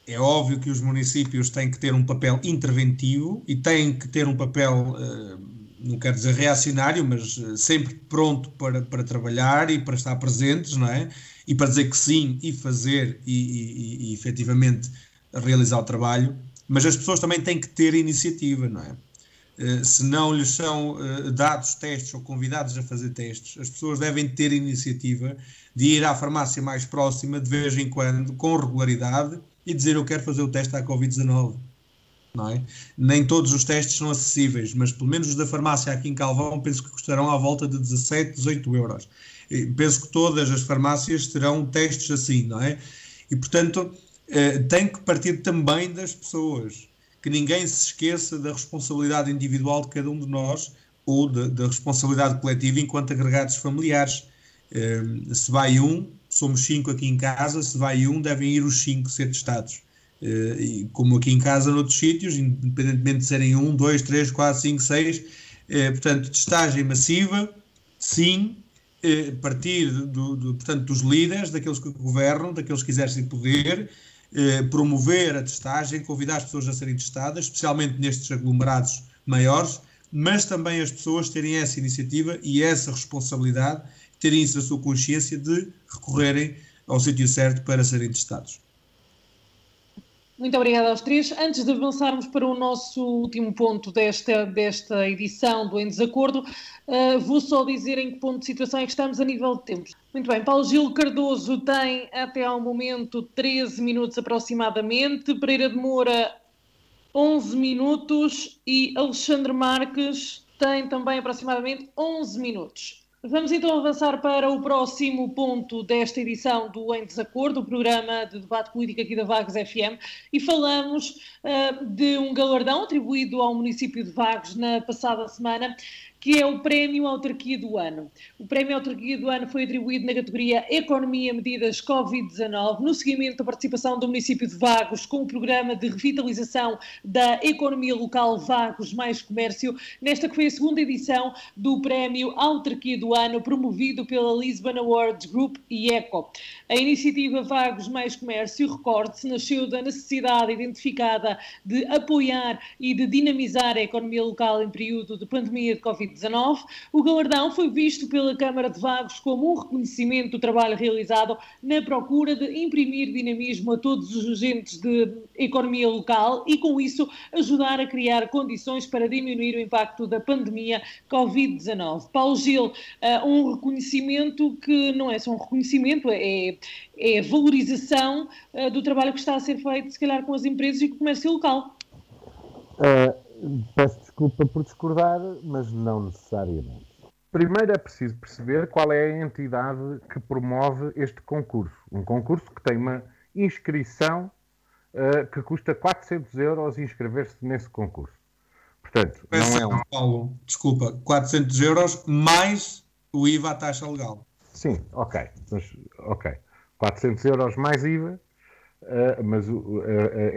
é óbvio que os municípios têm que ter um papel interventivo e têm que ter um papel, eh, não quero dizer reacionário, mas eh, sempre pronto para, para trabalhar e para estar presentes, não é? E para dizer que sim e fazer e, e, e efetivamente realizar o trabalho. Mas as pessoas também têm que ter iniciativa, não é? Eh, se não lhes são uh, dados testes ou convidados a fazer testes, as pessoas devem ter iniciativa de ir à farmácia mais próxima de vez em quando, com regularidade, e dizer eu quero fazer o teste à Covid-19. Não é? Nem todos os testes são acessíveis, mas pelo menos os da farmácia aqui em Calvão penso que custarão à volta de 17, 18 euros. E penso que todas as farmácias terão testes assim, não é? E portanto, eh, tem que partir também das pessoas que ninguém se esqueça da responsabilidade individual de cada um de nós ou da responsabilidade coletiva enquanto agregados familiares. Uh, se vai um, somos cinco aqui em casa, se vai um, devem ir os cinco ser testados. Uh, e como aqui em casa, noutros sítios, independentemente de serem um, dois, três, quatro, cinco, seis. Uh, portanto, testagem massiva, sim, partir do, do, portanto, dos líderes, daqueles que governam, daqueles que exercem poder, eh, promover a testagem, convidar as pessoas a serem testadas, especialmente nestes aglomerados maiores, mas também as pessoas terem essa iniciativa e essa responsabilidade, terem isso na sua consciência de recorrerem ao sítio certo para serem testados. Muito obrigada aos três. Antes de avançarmos para o nosso último ponto desta, desta edição do Em Desacordo, uh, vou só dizer em que ponto de situação é que estamos a nível de tempos. Muito bem, Paulo Gil Cardoso tem até ao momento 13 minutos aproximadamente, Pereira de Moura 11 minutos e Alexandre Marques tem também aproximadamente 11 minutos. Vamos então avançar para o próximo ponto desta edição do Em Desacordo, o programa de debate político aqui da Vagos FM, e falamos uh, de um galardão atribuído ao município de Vagos na passada semana, que é o Prémio Autarquia do Ano. O Prémio Autarquia do Ano foi atribuído na categoria Economia Medidas Covid-19, no seguimento da participação do município de Vagos com o programa de revitalização da economia local Vagos Mais Comércio, nesta que foi a segunda edição do Prémio Autarquia do Ano, promovido pela Lisbon Awards Group e ECO. A iniciativa Vagos Mais Comércio, recorde-se, nasceu da necessidade identificada de apoiar e de dinamizar a economia local em período de pandemia de Covid-19 Covid-19. O galardão foi visto pela Câmara de Vagos como um reconhecimento do trabalho realizado na procura de imprimir dinamismo a todos os agentes de economia local e, com isso, ajudar a criar condições para diminuir o impacto da pandemia Covid-19. Paulo Gil, eh, um reconhecimento que não é só um reconhecimento, é, é valorização eh, do trabalho que está a ser feito, se calhar, com as empresas e com o comércio local. Uh Peço desculpa por discordar, mas não necessariamente. Primeiro é preciso perceber qual é a entidade que promove este concurso. Um concurso que tem uma inscrição uh, que custa 400 euros inscrever-se nesse concurso. Portanto, Peço não é um... Paulo, desculpa, 400 euros mais o IVA à taxa legal. Sim, ok. Mas, ok. 400 euros mais IVA Uh, mas uh, uh,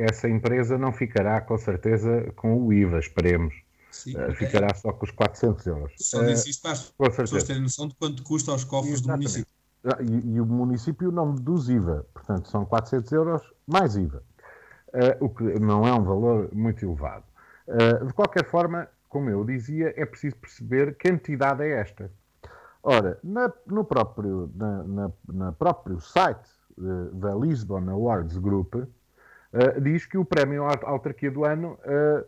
essa empresa não ficará com certeza com o IVA, esperemos. Sim, uh, ficará só com os 400 euros. Só disse isto para as pessoas terem noção de quanto custa aos cofres Exatamente. do município. Ah, e, e, o município não deduz IVA, portanto são 400 euros mais IVA, o que não é um valor muito elevado. de qualquer forma, como eu dizia, é preciso perceber que entidade é esta. Ora, na, no próprio, na, na, na próprio site da Lisbon Awards Group, uh, diz que o prémio Autarquia do Ano uh,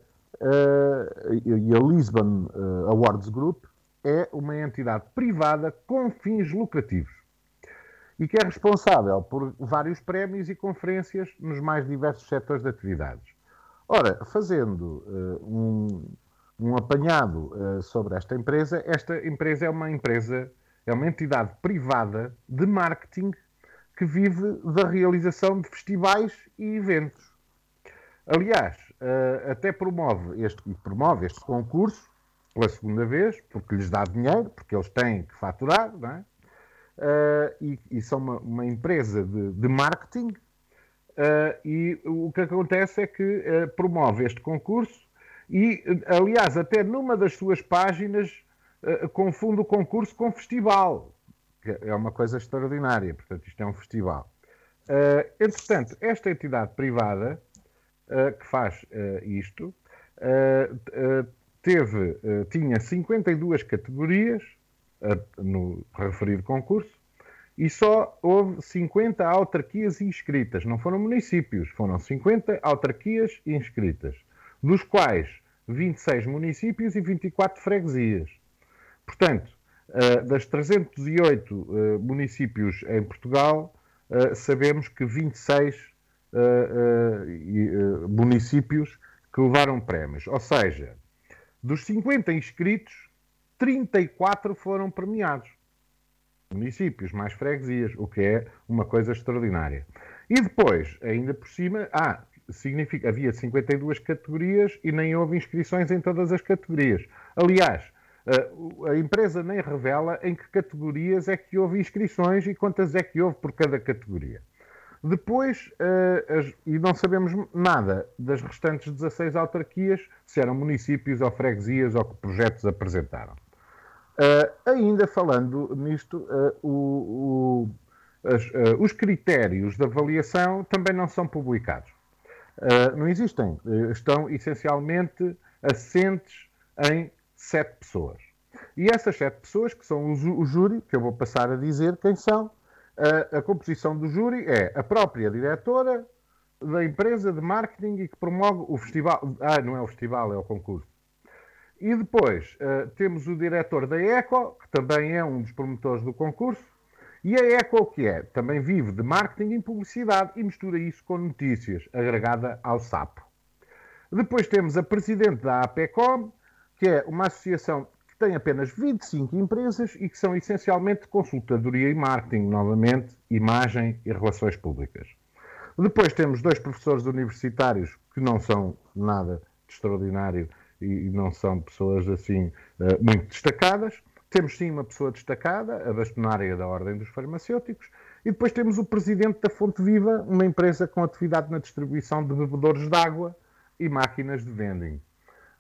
e a Lisbon Awards Group é uma entidade privada com fins lucrativos e que é responsável por vários prémios e conferências nos mais diversos setores de atividades. Ora, fazendo um, um, apanhado sobre esta empresa, esta empresa é uma empresa, é uma entidade privada de marketing que vive da realização de festivais e eventos. Aliás, uh, até promove este, promove este concurso pela segunda vez, porque lhes dá dinheiro, porque eles têm que faturar, não é? Uh, e, e, são uma, uma empresa de, de marketing, uh, e o que acontece é que promove este concurso e, aliás, até numa das suas páginas confunde o concurso com festival é uma coisa extraordinária. Portanto, isto é um festival. Uh, entretanto, esta entidade privada uh, que faz uh, isto teve, tinha 52 categorias no referido concurso e só houve 50 autarquias inscritas. Não foram municípios, foram 50 autarquias inscritas, dos quais 26 municípios e 24 freguesias. Portanto, das 308 uh, municípios em Portugal, uh, sabemos que 26 municípios que levaram prémios. Ou seja, dos 50 inscritos, 34 foram premiados. Municípios mais freguesias, o que é uma coisa extraordinária. E depois, ainda por cima, ah, significa, havia 52 categorias e nem houve inscrições em todas as categorias. Aliás, a empresa nem revela em que categorias é que houve inscrições e quantas é que houve por cada categoria. Depois, uh, as, e não sabemos nada das restantes 16 autarquias, se eram municípios ou freguesias ou que projetos apresentaram. Uh, ainda falando nisto, o, o, as, os critérios de avaliação também não são publicados. não existem, estão essencialmente assentes em sete pessoas. E essas sete pessoas, que são o, júri, que eu vou passar a dizer quem são, a, a composição do júri é a própria diretora da empresa de marketing e que promove o festival. Ah, não é o festival, é o concurso. E depois uh, temos o diretor da ECO, que também é um dos promotores do concurso. E a ECO o que é? Também vive de marketing e publicidade e mistura isso com notícias, agregada ao SAPO. Depois temos a presidente da APECOM, que é uma associação que tem apenas 25 empresas e que são essencialmente consultadoria e marketing, novamente, imagem e relações públicas. Depois temos dois professores universitários que não são nada de extraordinário e não são pessoas assim muito destacadas. Temos sim uma pessoa destacada, a bastonária da Ordem dos Farmacêuticos, e depois temos o presidente da Fonte Viva, uma empresa com atividade na distribuição de bebedores de água e máquinas de vending.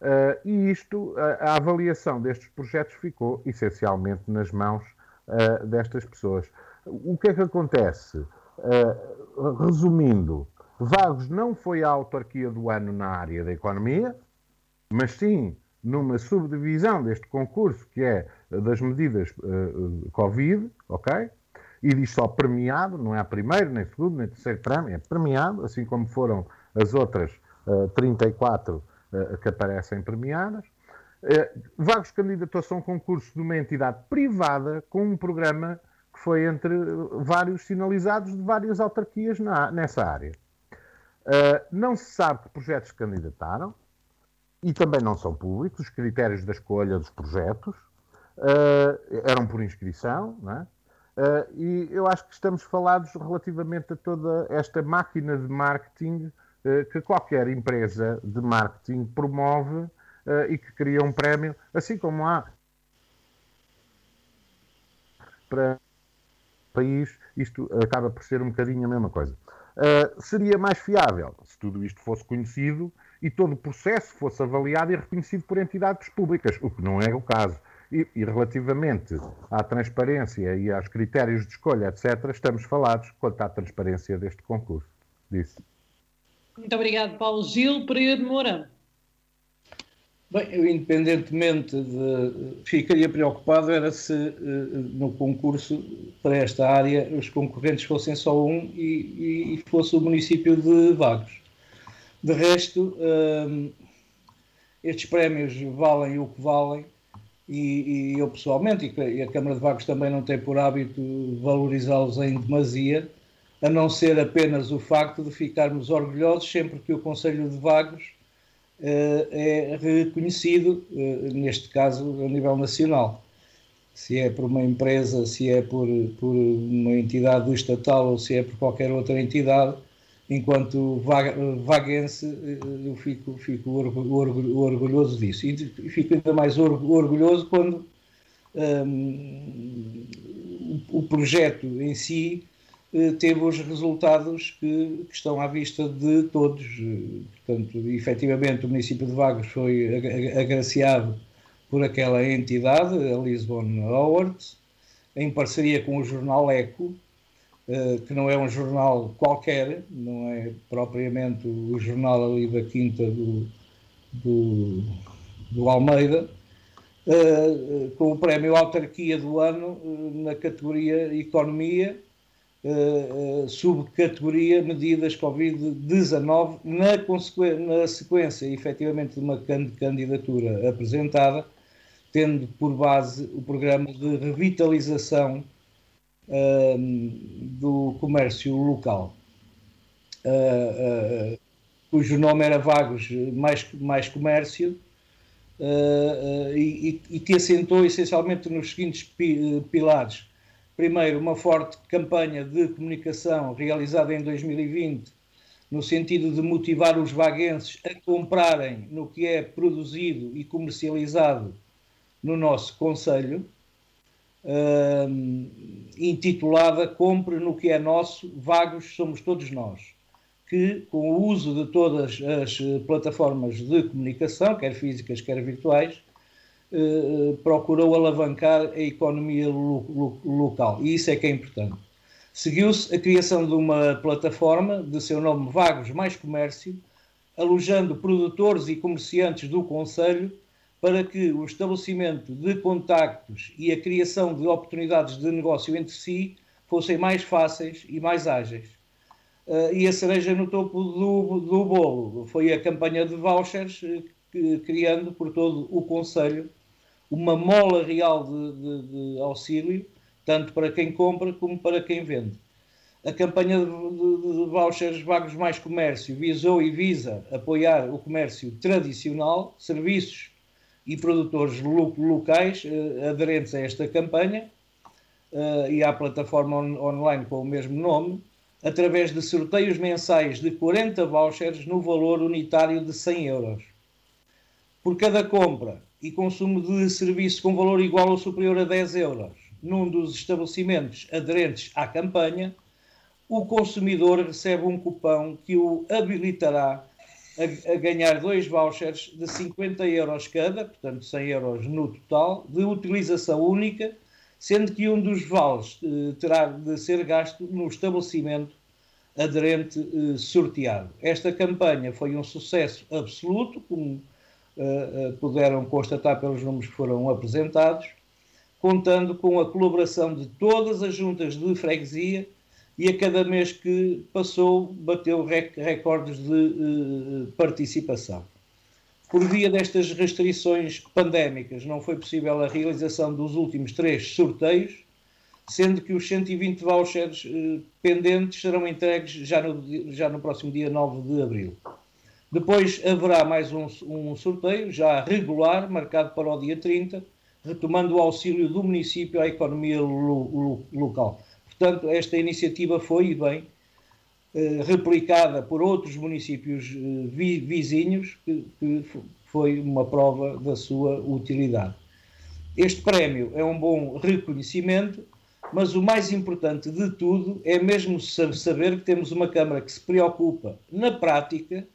Uh, e isto, a, a, avaliação destes projetos ficou essencialmente nas mãos uh, destas pessoas. O que é que acontece? Uh, resumindo, Vagos não foi a autarquia do ano na área da economia, mas sim numa subdivisão deste concurso, que é das medidas Covid, ok? E diz só premiado, não é primeiro, nem segundo, nem terceiro prémio, é premiado, assim como foram as outras 34 eh, que aparecem premiadas. Eh, Vagos candidatou-se a um concurso de uma entidade privada com um programa que foi entre vários sinalizados de várias autarquias na, nessa área. Uh, não se sabe que projetos se candidataram e também não são públicos os critérios da escolha dos projetos. Eram por inscrição, é? uh, e eu acho que estamos falados relativamente a toda esta máquina de marketing eh, que qualquer empresa de marketing promove eh, e que cria um prémio, assim como há para o país, isto acaba por ser um bocadinho a mesma coisa. Uh, seria mais fiável se tudo isto fosse conhecido e todo o processo fosse avaliado e reconhecido por entidades públicas, o que não é o caso. E, e relativamente à transparência e aos critérios de escolha, etc., estamos falados quanto à transparência deste concurso. Disse. Muito obrigado, Paulo Gil. Pereira de Moura. Bem, eu independentemente de. Ficaria preocupado era se eh, no concurso para esta área os concorrentes fossem só um e, e fosse o município de Vagos. De resto, um, estes prémios valem o que valem e, e eu pessoalmente, e a Câmara de Vagos também não tem por hábito valorizá-los em demasia, a não ser apenas o facto de ficarmos orgulhosos sempre que o Conselho de Vagos uh, é reconhecido, uh, neste caso a nível nacional. Se é por uma empresa, se é por, por uma entidade estatal ou se é por qualquer outra entidade, enquanto vaguense, eh, eu fico, fico orgulhoso disso. E fico ainda mais orgulhoso quando um, o projeto em si eh, teve os resultados que, que, estão à vista de todos. Portanto, efetivamente, o município de Vagos foi agraciado por aquela entidade, a Lisbon Awards, em parceria com o jornal Eco, eh, que não é um jornal qualquer, não é propriamente o jornal ali da Quinta do, do, do Almeida, eh, com o prémio Autarquia do Ano na categoria Economia uh, subcategoria medidas Covid-19 na, na sequência, efetivamente, de uma candidatura apresentada, tendo por base o programa de revitalização uh, do comércio local, uh, cujo nome era Vagos Mais, mais Comércio, e, e, que assentou essencialmente nos seguintes pi, pilares primeiro, uma forte campanha de comunicação realizada em 2020, no sentido de motivar os vaguenses a comprarem no que é produzido e comercializado no nosso Conselho, uh, intitulada Compre no que é nosso, vagos somos todos nós, que, com o uso de todas as plataformas de comunicação, quer físicas, quer virtuais, eh, procurou alavancar a economia lo, lo, local. E isso é que é importante. Seguiu-se a criação de uma plataforma de seu nome Vagos Mais Comércio, alojando produtores e comerciantes do Conselho para que o estabelecimento de contactos e a criação de oportunidades de negócio entre si fossem mais fáceis e mais ágeis. Uh, e a cereja no topo do, do bolo foi a campanha de vouchers, criando por todo o Conselho uma mola real de, de, de, auxílio, tanto para quem compra como para quem vende. A campanha de, de vouchers Vagos Mais Comércio visou e visa apoiar o comércio tradicional, serviços e produtores locais eh, aderentes a esta campanha eh, e à plataforma on online com o mesmo nome, através de sorteios mensais de 40 vouchers no valor unitário de 100 euros por cada compra e consumo de serviço com valor igual ou superior a 10 euros num dos estabelecimentos aderentes à campanha, o consumidor recebe um cupão que o habilitará a, a, ganhar dois vouchers de 50 euros cada, portanto 100 euros no total, de utilização única, sendo que um dos vales eh, terá de ser gasto no estabelecimento aderente eh, sorteado. Esta campanha foi um sucesso absoluto, como eh, puderam constatar pelos números que foram apresentados, contando com a colaboração de todas as juntas de freguesia e a cada mês que passou bateu rec recordes de uh, participação. Por via destas restrições pandémicas, não foi possível a realização dos últimos três sorteios, sendo que os 120 vouchers pendentes serão entregues já no, já no próximo dia 9 de abril. Depois haverá mais um, um sorteio, já regular, marcado para o dia 30, retomando o auxílio do município à economia lo, lo, local. Portanto, esta iniciativa foi e bem eh, replicada por outros municípios eh, vi, vizinhos, que, que, foi uma prova da sua utilidade. Este prémio é um bom reconhecimento, mas o mais importante de tudo é mesmo saber que temos uma Câmara que se preocupa, na prática,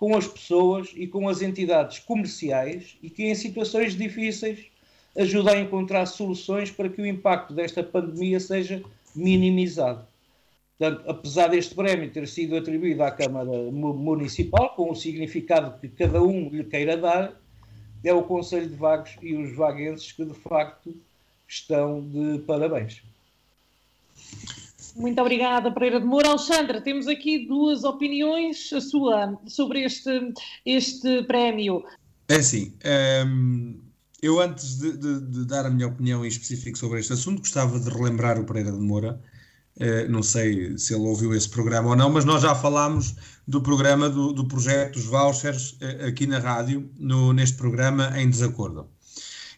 com as pessoas e com as entidades comerciais e que, em situações difíceis, ajuda a encontrar soluções para que o impacto desta pandemia seja minimizado. Portanto, apesar deste prémio ter sido atribuído à Câmara Municipal, com o significado que cada um lhe queira dar, é o Conselho de Vagos e os vaguenses que, de facto, estão de parabéns. Muito obrigada, Pereira de Moura. Alexandra, temos aqui duas opiniões, a sua, sobre este, este prémio. É assim, um, eu, antes de, de, de, dar a minha opinião em específico sobre este assunto, gostava de relembrar o Pereira de Moura. Uh, não sei se ele ouviu esse programa ou não, mas nós já falámos do programa do, do projeto dos vouchers uh, aqui na rádio, no, neste programa em desacordo.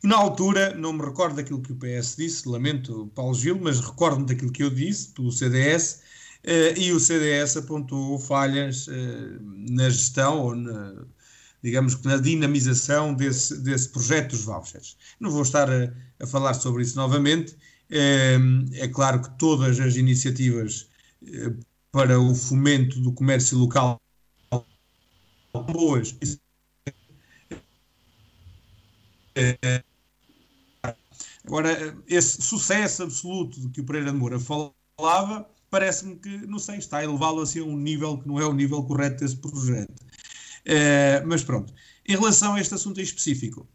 E na altura, não me recordo daquilo que o PS disse, lamento Paulo Gil, mas recordo-me daquilo que eu disse, pelo CDS, uh, e o CDS apontou falhas na gestão ou na digamos que na dinamização desse, desse projeto dos vouchers. Não vou estar a, a falar sobre isso novamente. É, é, claro que todas as iniciativas eh, para o fomento do comércio local boas. Agora, esse sucesso absoluto de que o Pereira de Moura falava, parece-me que, não sei, está a elevá-lo assim a um nível que não é o nível correto desse projeto. Uh, mas pronto. Em relação a este assunto em específico,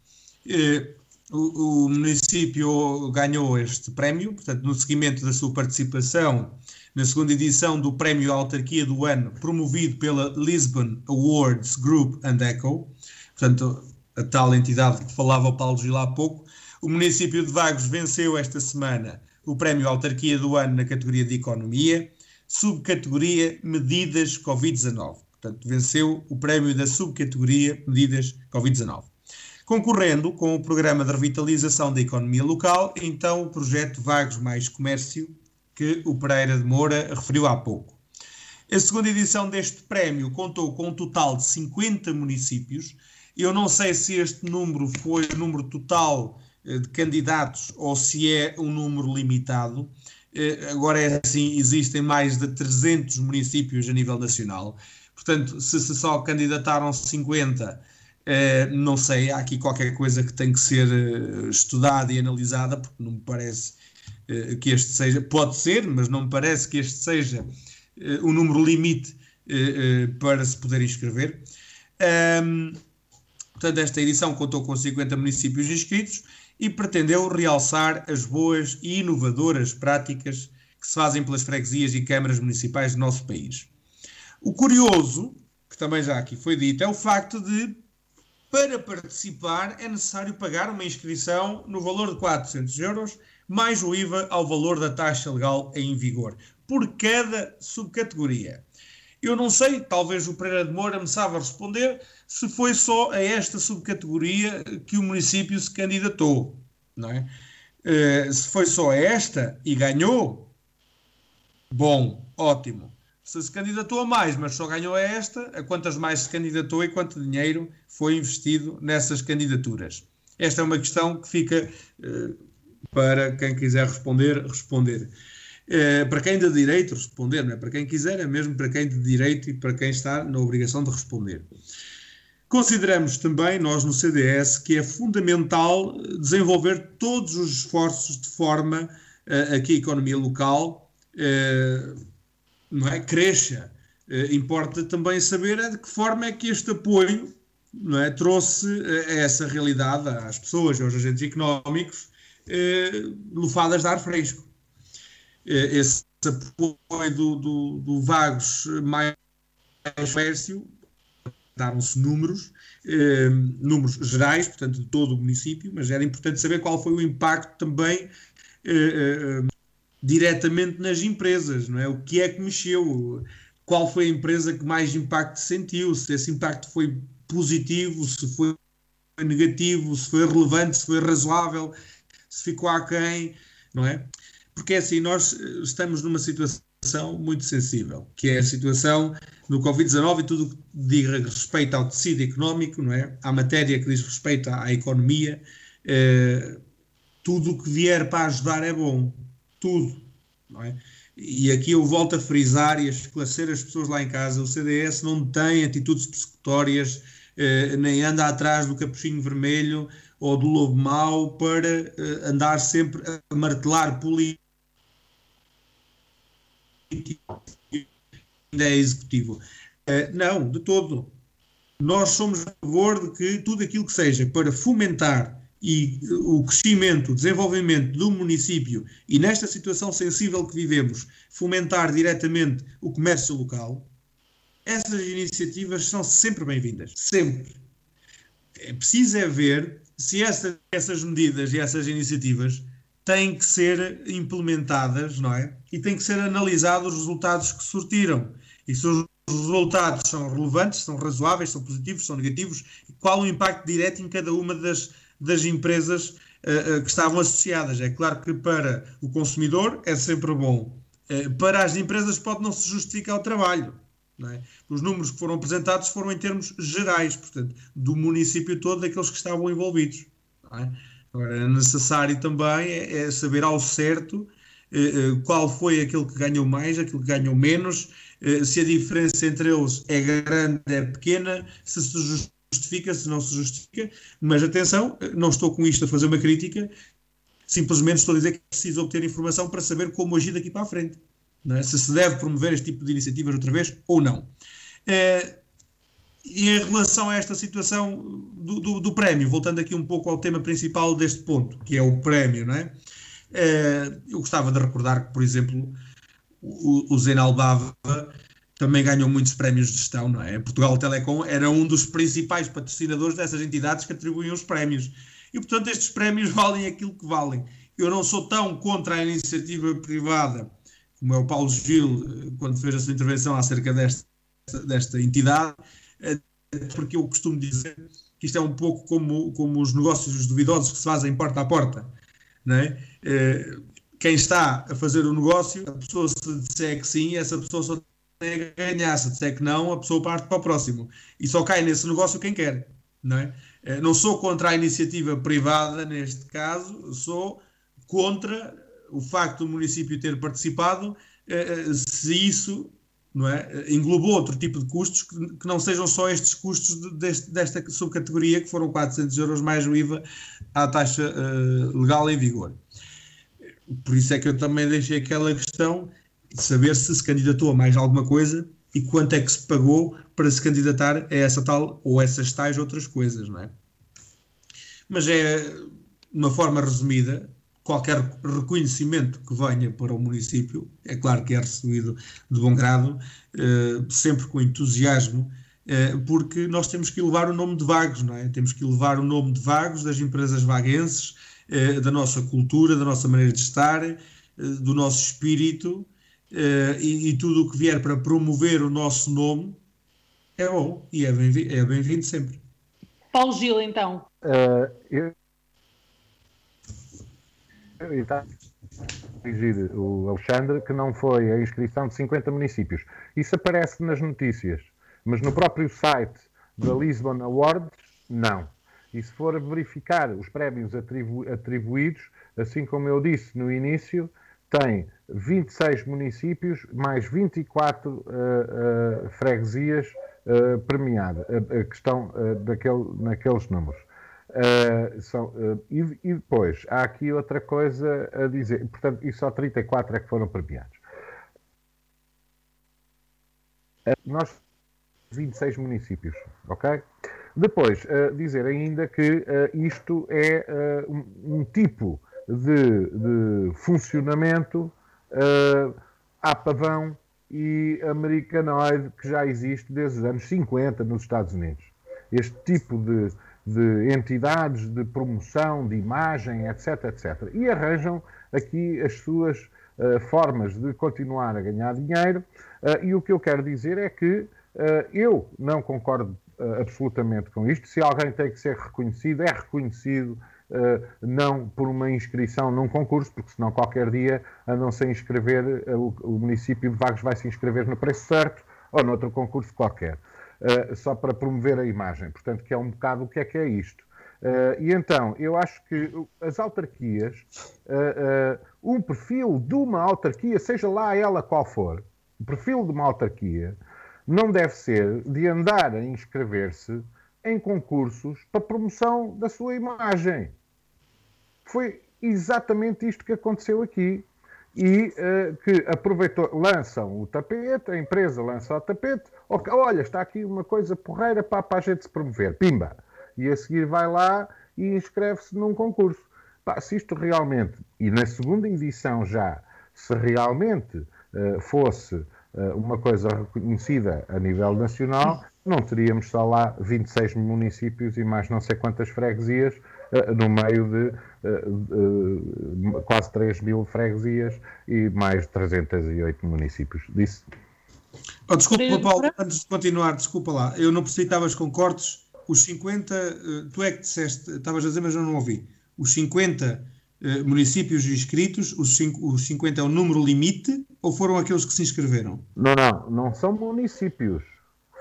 uh, o, o, município ganhou este prémio, portanto, no seguimento da sua participação na segunda edição do Prémio Autarquia do Ano, promovido pela Lisbon Awards Group and Echo, portanto, a tal entidade que falava o Paulo Gil há pouco, o município de Vagos venceu esta semana o Prémio Autarquia do Ano na categoria de Economia, subcategoria Medidas Covid-19. Portanto, venceu o prémio da subcategoria Medidas Covid-19. Concorrendo com o programa de revitalização da economia local, então o projeto Vagos Mais Comércio, que o Pereira de Moura referiu há pouco. A segunda edição deste prémio contou com um total de 50 municípios. Eu não sei se este número foi o número total de candidatos ou se é um número limitado. Eh, agora é assim, existem mais de 300 municípios a nível nacional. Portanto, se, se só candidataram 50, eh, não sei, há aqui qualquer coisa que tem que ser eh, estudada e analisada, porque não me parece eh, que este seja, pode ser, mas não me parece que este seja eh, o número limite eh, eh, para se poder inscrever. Portanto, esta edição contou com 50 municípios inscritos e pretendeu realçar as boas e inovadoras práticas que se fazem pelas freguesias e câmaras municipais do nosso país. O curioso, que também já aqui foi dito, é o facto de, para participar, é necessário pagar uma inscrição no valor de 400 euros, mais o IVA ao valor da taxa legal em vigor, por cada subcategoria. Eu não sei, talvez o Pereira de Moura me saiba responder se foi só a esta subcategoria que o município se candidatou, não é? Uh, se foi só esta e ganhou, bom, ótimo. se se candidatou a mais, mas só ganhou a esta, a quantas mais se candidatou e quanto dinheiro foi investido nessas candidaturas? Esta é uma questão que fica uh, para quem quiser responder, responder. Uh, para quem de direito responder, não é para quem quiser, é mesmo para quem de direito e para quem está na obrigação de responder. Consideramos também, nós no CDS, que é fundamental desenvolver todos os esforços de forma uh, a que a economia local uh, não é, cresça. Importa também saber de que forma é que este apoio não é, trouxe essa realidade às pessoas, aos agentes económicos, lufadas de ar fresco. esse apoio do, do, do Vagos mais comércio daram-se números, eh, números gerais, portanto, de todo o município, mas era importante saber qual foi o impacto também eh, eh, diretamente nas empresas, não é? O que é que mexeu? Qual foi a empresa que mais impacto sentiu? Se esse impacto foi positivo, se foi negativo, se foi relevante, se foi razoável, se ficou aquém, não é? Porque é assim, nós estamos numa situação muito sensível, que é a situação no Covid-19 e tudo que diz respeito ao tecido económico, não é? À matéria que diz respeito à, economia, eh, tudo o que vier para ajudar é bom, tudo, não é? E aqui eu volto a frisar e a esclarecer as pessoas lá em casa: o CDS não tem atitudes persecutórias, eh, nem anda atrás do capuchinho vermelho ou do lobo mau para eh, andar sempre a martelar políticos é executivo. Uh, não, de todo. Nós somos a favor de que tudo aquilo que seja para fomentar e o crescimento, o desenvolvimento do município e nesta situação sensível que vivemos, fomentar diretamente o comércio local, essas iniciativas são sempre bem-vindas. Sempre. É preciso é ver se essa, essas medidas e essas iniciativas têm que ser implementadas, não é? E têm que ser analisados os resultados que surtiram. E se os resultados são relevantes, são razoáveis, são positivos, são negativos, e qual o impacto direto em cada uma das, das empresas uh, uh, que estavam associadas. É claro que para o consumidor é sempre bom. Uh, para as empresas pode não se justificar o trabalho. É? Os números que foram apresentados foram em termos gerais, portanto, do município todo, daqueles que estavam envolvidos. É? Agora, necessário também é, é saber ao certo eh, eh, qual foi aquele que ganhou mais, aquele que ganhou menos, eh, se a diferença entre eles é grande, é pequena, se se justifica, se não se justifica. Mas atenção, não estou com isto a fazer uma crítica, simplesmente estou a dizer que é preciso obter informação para saber como agir daqui para a frente. É? Se se deve promover este tipo de iniciativas outra vez ou não. E em relação a esta situação do, do, do, prémio, voltando aqui um pouco ao tema principal deste ponto, que é o prémio, não é? é eu gostava de recordar que, por exemplo, o, o também ganhou muitos prémios de gestão, não é? Portugal Telecom era um dos principais patrocinadores dessas entidades que atribuíam os prémios. E, portanto, estes prémios valem aquilo que valem. Eu não sou tão contra a iniciativa privada como é o Paulo Gil, eh, quando fez a sua intervenção acerca desta, desta entidade, eh, porque eu costumo dizer que isto é um pouco como, como os negócios duvidosos que se fazem porta a porta. Não é? Eh, quem está a fazer o negócio, a pessoa se disser que sim, essa pessoa só tem a ganhar. Se disser que não, a pessoa parte para o próximo. E só cai nesse negócio quem quer. Não, é? Eh, não sou contra a iniciativa privada neste caso, sou contra o facto do município ter participado, se isso não é? englobou outro tipo de custos que, que não sejam só estes custos de, deste, desta subcategoria, que foram 400 euros mais o IVA à taxa uh, legal em vigor. Por isso é que eu também deixei aquela questão de saber se se candidatou a mais alguma coisa e quanto é que se pagou para se candidatar a essa tal ou essas tais outras coisas, não é? Mas é, uma forma resumida, qualquer reconhecimento que venha para o município, é claro que é recebido de bom grado, eh, sempre com entusiasmo, eh, porque nós temos que elevar o nome de Vagos, não é? Temos que elevar o nome de Vagos, das empresas vaguenses, eh, da nossa cultura, da nossa maneira de estar, do nosso espírito, e, tudo o que vier para promover o nosso nome é bom e é bem-vindo é bem sempre. Paulo Gil, então. Uh, eu, então, corrigir o Alexandre, que não foi a inscrição de 50 municípios. Isso aparece nas notícias, mas no próprio site da Lisbon Awards, não. E se for verificar os prémios atribu atribuídos, assim como eu disse no início, tem 26 municípios mais 24 uh, uh, freguesias uh, premiadas, uh, que estão daquele, naqueles números. São, e, e, depois, há aqui outra coisa a dizer, portanto, e só 34 é que foram premiados. nós 26 municípios, ok? Depois, dizer ainda que isto é um, um tipo de, de funcionamento uh, pavão e americanoide que já existe desde os anos 50 nos Estados Unidos. Este tipo de, de entidades de promoção, de imagem, etc, etc. E arranjam aqui as suas uh, formas de continuar a ganhar dinheiro. Uh, e o que eu quero dizer é que uh, eu não concordo absolutamente com isto. Se alguém tem que ser reconhecido, é reconhecido não por uma inscrição num concurso, porque senão qualquer dia a inscrever, uh, o, o, município de Vagos vai se inscrever no preço certo ou noutro concurso qualquer, uh, só para promover a imagem. Portanto, que é um bocado o que é que é isto. e então, eu acho que as autarquias, um perfil de uma autarquia, seja lá ela qual for, o perfil de uma autarquia, não deve ser de andar a inscrever-se em concursos para promoção da sua imagem. Foi exatamente isto que aconteceu aqui. E uh, que aproveitou, lançam o tapete, a empresa lança o tapete, olha, está aqui uma coisa porreira para, para a gente se promover, pimba! E a seguir vai lá e inscreve-se num concurso. Pá, se isto realmente, e na segunda edição já, se realmente uh, fosse uh, uma coisa reconhecida a nível nacional, não teríamos só lá 26 municípios e mais não sei quantas freguesias no meio de uh, uh, quase 3 mil freguesias e mais 308 municípios. Disse. Oh, desculpa, Paulo, antes de continuar, desculpa lá, eu não percebi, estavas com cortes. Os 50, tu é que disseste, estavas a dizer, mas eu não ouvi. Os 50 municípios inscritos, os, 5, os 50 é o número limite ou foram aqueles que se inscreveram? Não, não, não são municípios.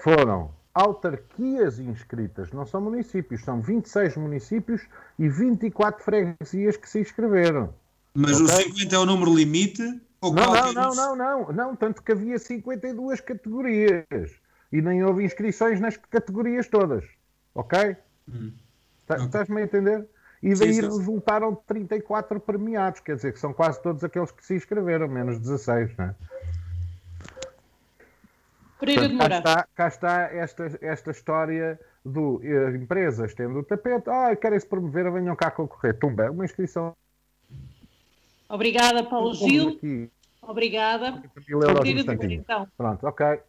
Foram autarquias inscritas, não são municípios, são 26 municípios e 24 freguesias que se inscreveram. Mas okay? o 50 é o número limite? Ou não, não, não, não, não, não, tanto que havia 52 categorias e nem houve inscrições nas categorias todas, ok? Hum. Tá, okay. Estás-me a entender? E daí sim, sim, resultaram 34 premiados, quer dizer que são quase todos aqueles que se inscreveram, menos 16, não é? Pereira Portanto, de Moura. Cá está, cá está esta, esta história do uh, empresas tendo o tapete, ah, querem se promover, venham cá concorrer. Tumba, é uma inscrição. Obrigada, Paulo Gil. Aqui. Obrigada. Então. Pronto, ok.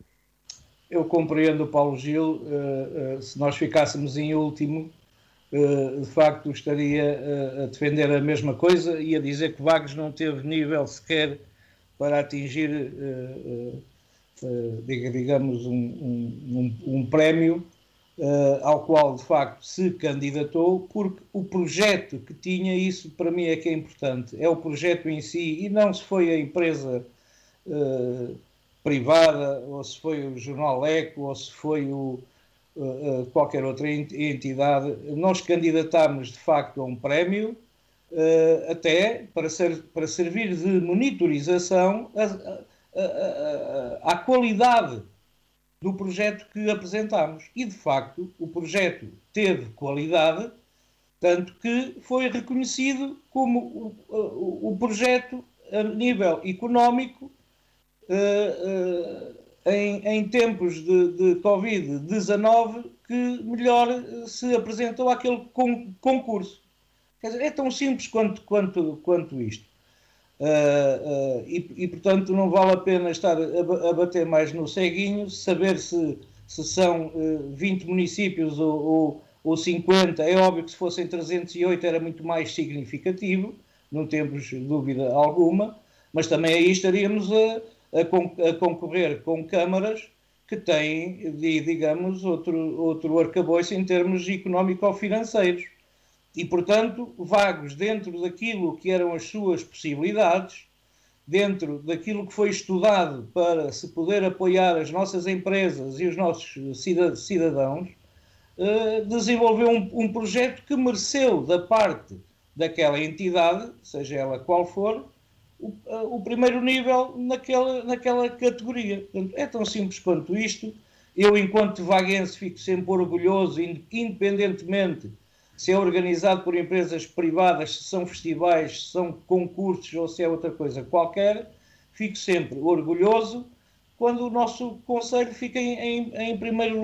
Eu compreendo o Paulo Gil. Uh, uh, se nós ficássemos em último, de facto estaria a defender a mesma coisa e a dizer que Vagos não teve nível sequer para atingir uh, digamos, um, um, um prémio uh, ao qual de facto se candidatou, porque o projeto que tinha, isso para mim é que é importante, é o projeto em si e não se foi a empresa uh, privada, ou se foi o Jornal Eco, ou se foi o, qualquer outra entidade. Nós candidatámos de facto a um prémio. Uh, até para, ser, para servir de monitorização a, à qualidade do projeto que apresentámos. E, de facto, o projeto teve qualidade, tanto que foi reconhecido como o, o, projeto a nível económico uh, uh, em, em, tempos de, de Covid-19 que melhor se apresentou àquele con concurso. Dizer, é tão simples quanto, quanto, quanto isto. Uh, uh, e, e, portanto não vale a pena estar a, a, bater mais no ceguinho, saber se, se são uh, 20 municípios ou, ou, ou, 50, é óbvio que se fossem 308 era muito mais significativo, não temos dúvida alguma, mas também aí estaríamos a, a, a concorrer com câmaras que têm, digamos, outro, outro arcabouço em termos económico-financeiros e, portanto, vagos dentro daquilo que eram as suas possibilidades, dentro daquilo que foi estudado para se poder apoiar as nossas empresas e os nossos cidadãos, uh, desenvolveu um, um, projeto que mereceu da parte daquela entidade, seja ela qual for, o, uh, o primeiro nível naquela, naquela categoria. Portanto, é tão simples quanto isto. Eu, enquanto vaguense, fico sempre orgulhoso, independentemente se é organizado por empresas privadas, se são festivais, se são concursos ou se é outra coisa qualquer, fico sempre orgulhoso quando o nosso Conselho fica em, em, em primeiro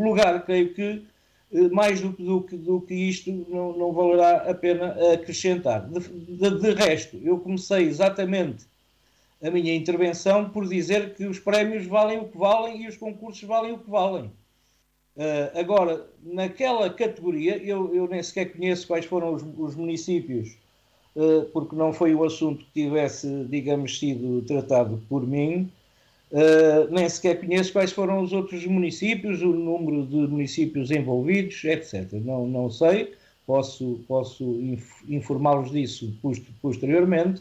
lugar. Creio que eh, mais do, do, do que isto não, não, valerá a pena acrescentar. De, de, de resto, eu comecei exatamente a minha intervenção por dizer que os prémios valem o que valem e os concursos valem o que valem. Uh, agora, naquela categoria, eu, eu, nem sequer conheço quais foram os, os municípios, uh, porque não foi o assunto que tivesse, digamos, sido tratado por mim. Uh, nem sequer conheço quais foram os outros municípios, o número de municípios envolvidos, etc. Não, não sei, posso, posso informá-los disso posteriormente.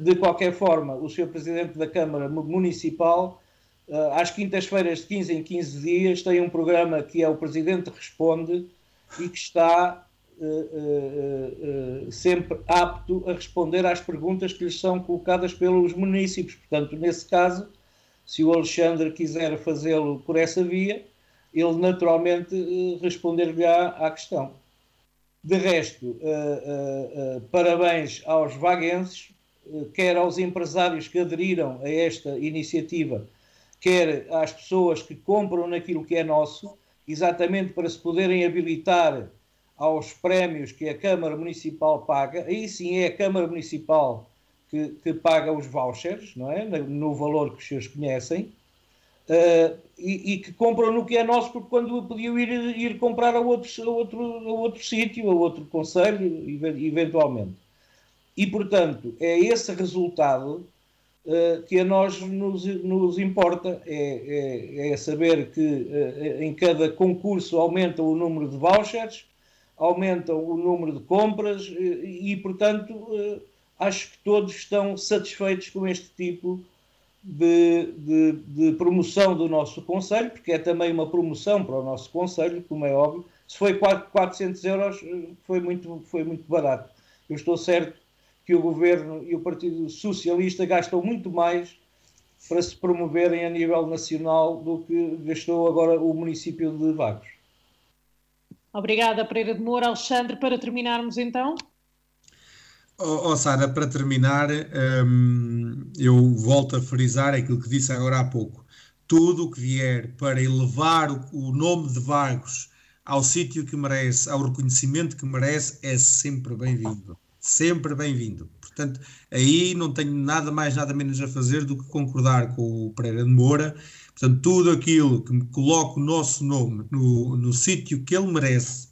de qualquer forma, o Sr. Presidente da Câmara Municipal às quintas-feiras de 15 em 15 dias tem um programa que é o Presidente Responde e que está uh, uh, sempre apto a responder às perguntas que lhes são colocadas pelos municípios. Portanto, nesse caso, se o Alexandre quiser fazê-lo por essa via, ele naturalmente responder-lhe-á à questão. De resto, parabéns aos vaguenses, quer aos empresários que aderiram a esta iniciativa, quer às pessoas que compram naquilo que é nosso, exatamente para se poderem habilitar aos prémios que a Câmara Municipal paga. Aí sim é a Câmara Municipal que, que paga os vouchers, não é? No valor que os seus conhecem. Uh, e, e, que compram no que é nosso, porque quando podiam ir, ir comprar a outro, a outro, a outro sítio, a outro conselho, eventualmente. E, portanto, é esse resultado uh, que a nós nos, nos importa. É, é, é saber que uh, em cada concurso aumenta o número de vouchers, aumenta o número de compras e, e portanto, acho que todos estão satisfeitos com este tipo de, de, de, promoção do nosso Conselho, porque é também uma promoção para o nosso Conselho, como é óbvio. Se foi 400 euros, foi muito, foi muito barato. Eu estou certo que o governo e o Partido Socialista gastam muito mais para se promoverem a nível nacional do que gastou agora o município de Vagos. Obrigada, Pereira de Moura. Alexandre, para terminarmos então. Oh, oh Sara, para terminar, hum, eu volto a frisar aquilo que disse agora há pouco. Tudo o que vier para elevar o, o nome de Vagos ao sítio que merece, ao reconhecimento que merece, é sempre bem-vindo sempre bem-vindo. Portanto, aí não tenho nada mais, nada menos a fazer do que concordar com o Pereira de Moura. Portanto, tudo aquilo que me coloca o nosso nome no, no sítio que ele merece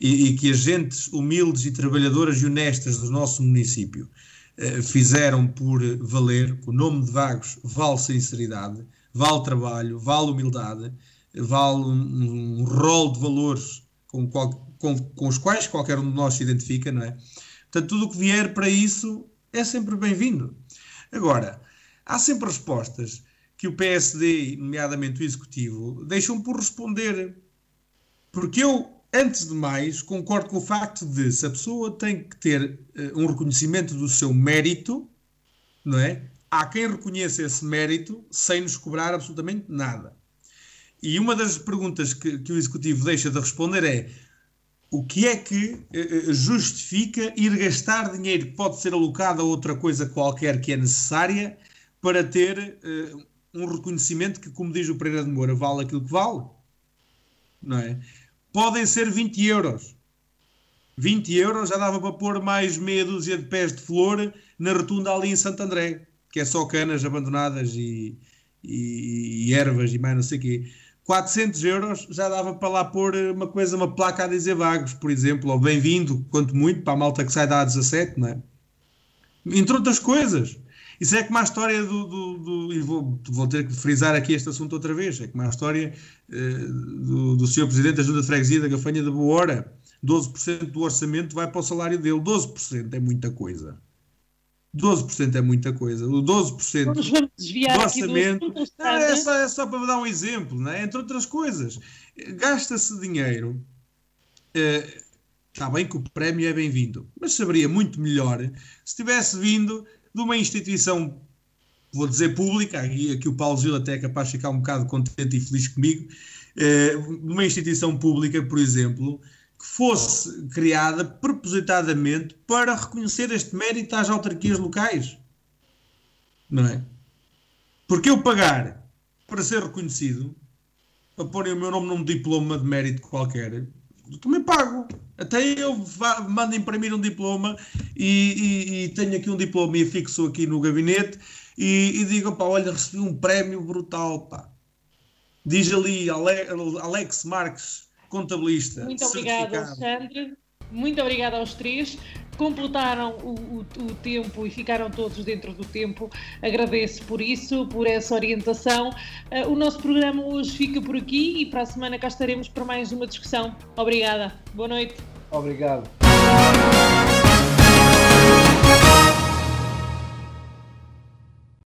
e, e, que agentes humildes e trabalhadoras e honestas do nosso município eh, fizeram por valer, o nome de Vagos vale sinceridade, vale trabalho, vale humildade, vale um, um rol de valores com, qual, com, com os quais qualquer um de nós se identifica, não é? Portanto, tudo o que vier para isso é sempre bem-vindo. Agora, há sempre respostas que o PSD, nomeadamente o Executivo, deixam por responder. Porque eu, antes de mais, concordo com o facto de se a pessoa tem que ter uh, um reconhecimento do seu mérito, não é? Há quem reconheça esse mérito sem nos cobrar absolutamente nada. E uma das perguntas que, que o Executivo deixa de responder é o que é que uh, justifica ir gastar dinheiro que pode ser alocado a outra coisa qualquer que é necessária para ter uh, um reconhecimento que, como diz o Pereira de Moura, vale aquilo que vale? Não é? Podem ser 20 euros. 20 euros já dava para pôr mais meia dúzia de pés de flor na rotunda ali em Santo André, que é só canas abandonadas e, e, e ervas e mais não sei o quê. 400 euros já dava para lá pôr uma coisa, uma placa a dizer vagos, por exemplo, ou bem-vindo, quanto muito, para a malta que sai da A17, não é? Entre outras coisas. Isso é como a história do. do, do e vou, vou, ter que frisar aqui este assunto outra vez. É como a história uh, do, do Sr. Presidente da Junta de Freguesia da Gafanha da Boa Hora. 12% do orçamento vai para o salário dele. 12% é muita coisa. 12% é muita coisa. O 12% Vamos, vamos desviar do aqui do orçamento. assunto, Não, é, Sandra. só, é só para dar um exemplo, não é? entre outras coisas. Gasta-se dinheiro. eh, Está bem que o prémio é bem-vindo, mas saberia muito melhor se tivesse vindo de uma instituição, vou dizer pública, aqui, aqui o Paulo Gil até é capaz de ficar um bocado contente e feliz comigo, eh, de uma instituição pública, por exemplo, fosse criada propositadamente para reconhecer este mérito às autarquias locais. Não é? Porque eu pagar para ser reconhecido, para porem o meu nome num diploma de mérito qualquer, também pago. Até eu mando imprimir um diploma e, e- e tenho aqui um diploma e fixo aqui no gabinete e, e digo, pá, olha, recebi um prémio brutal, pá. Diz ali Ale- Alex Marques, contabilista. Muito obrigada. Alexandre. Muito obrigada aos três. Completaram o, o- o tempo e ficaram todos dentro do tempo. Agradeço por isso, por essa orientação. Eh, o nosso programa hoje fica por aqui e para a semana cá estaremos para mais uma discussão. Obrigada. Boa noite. Obrigado.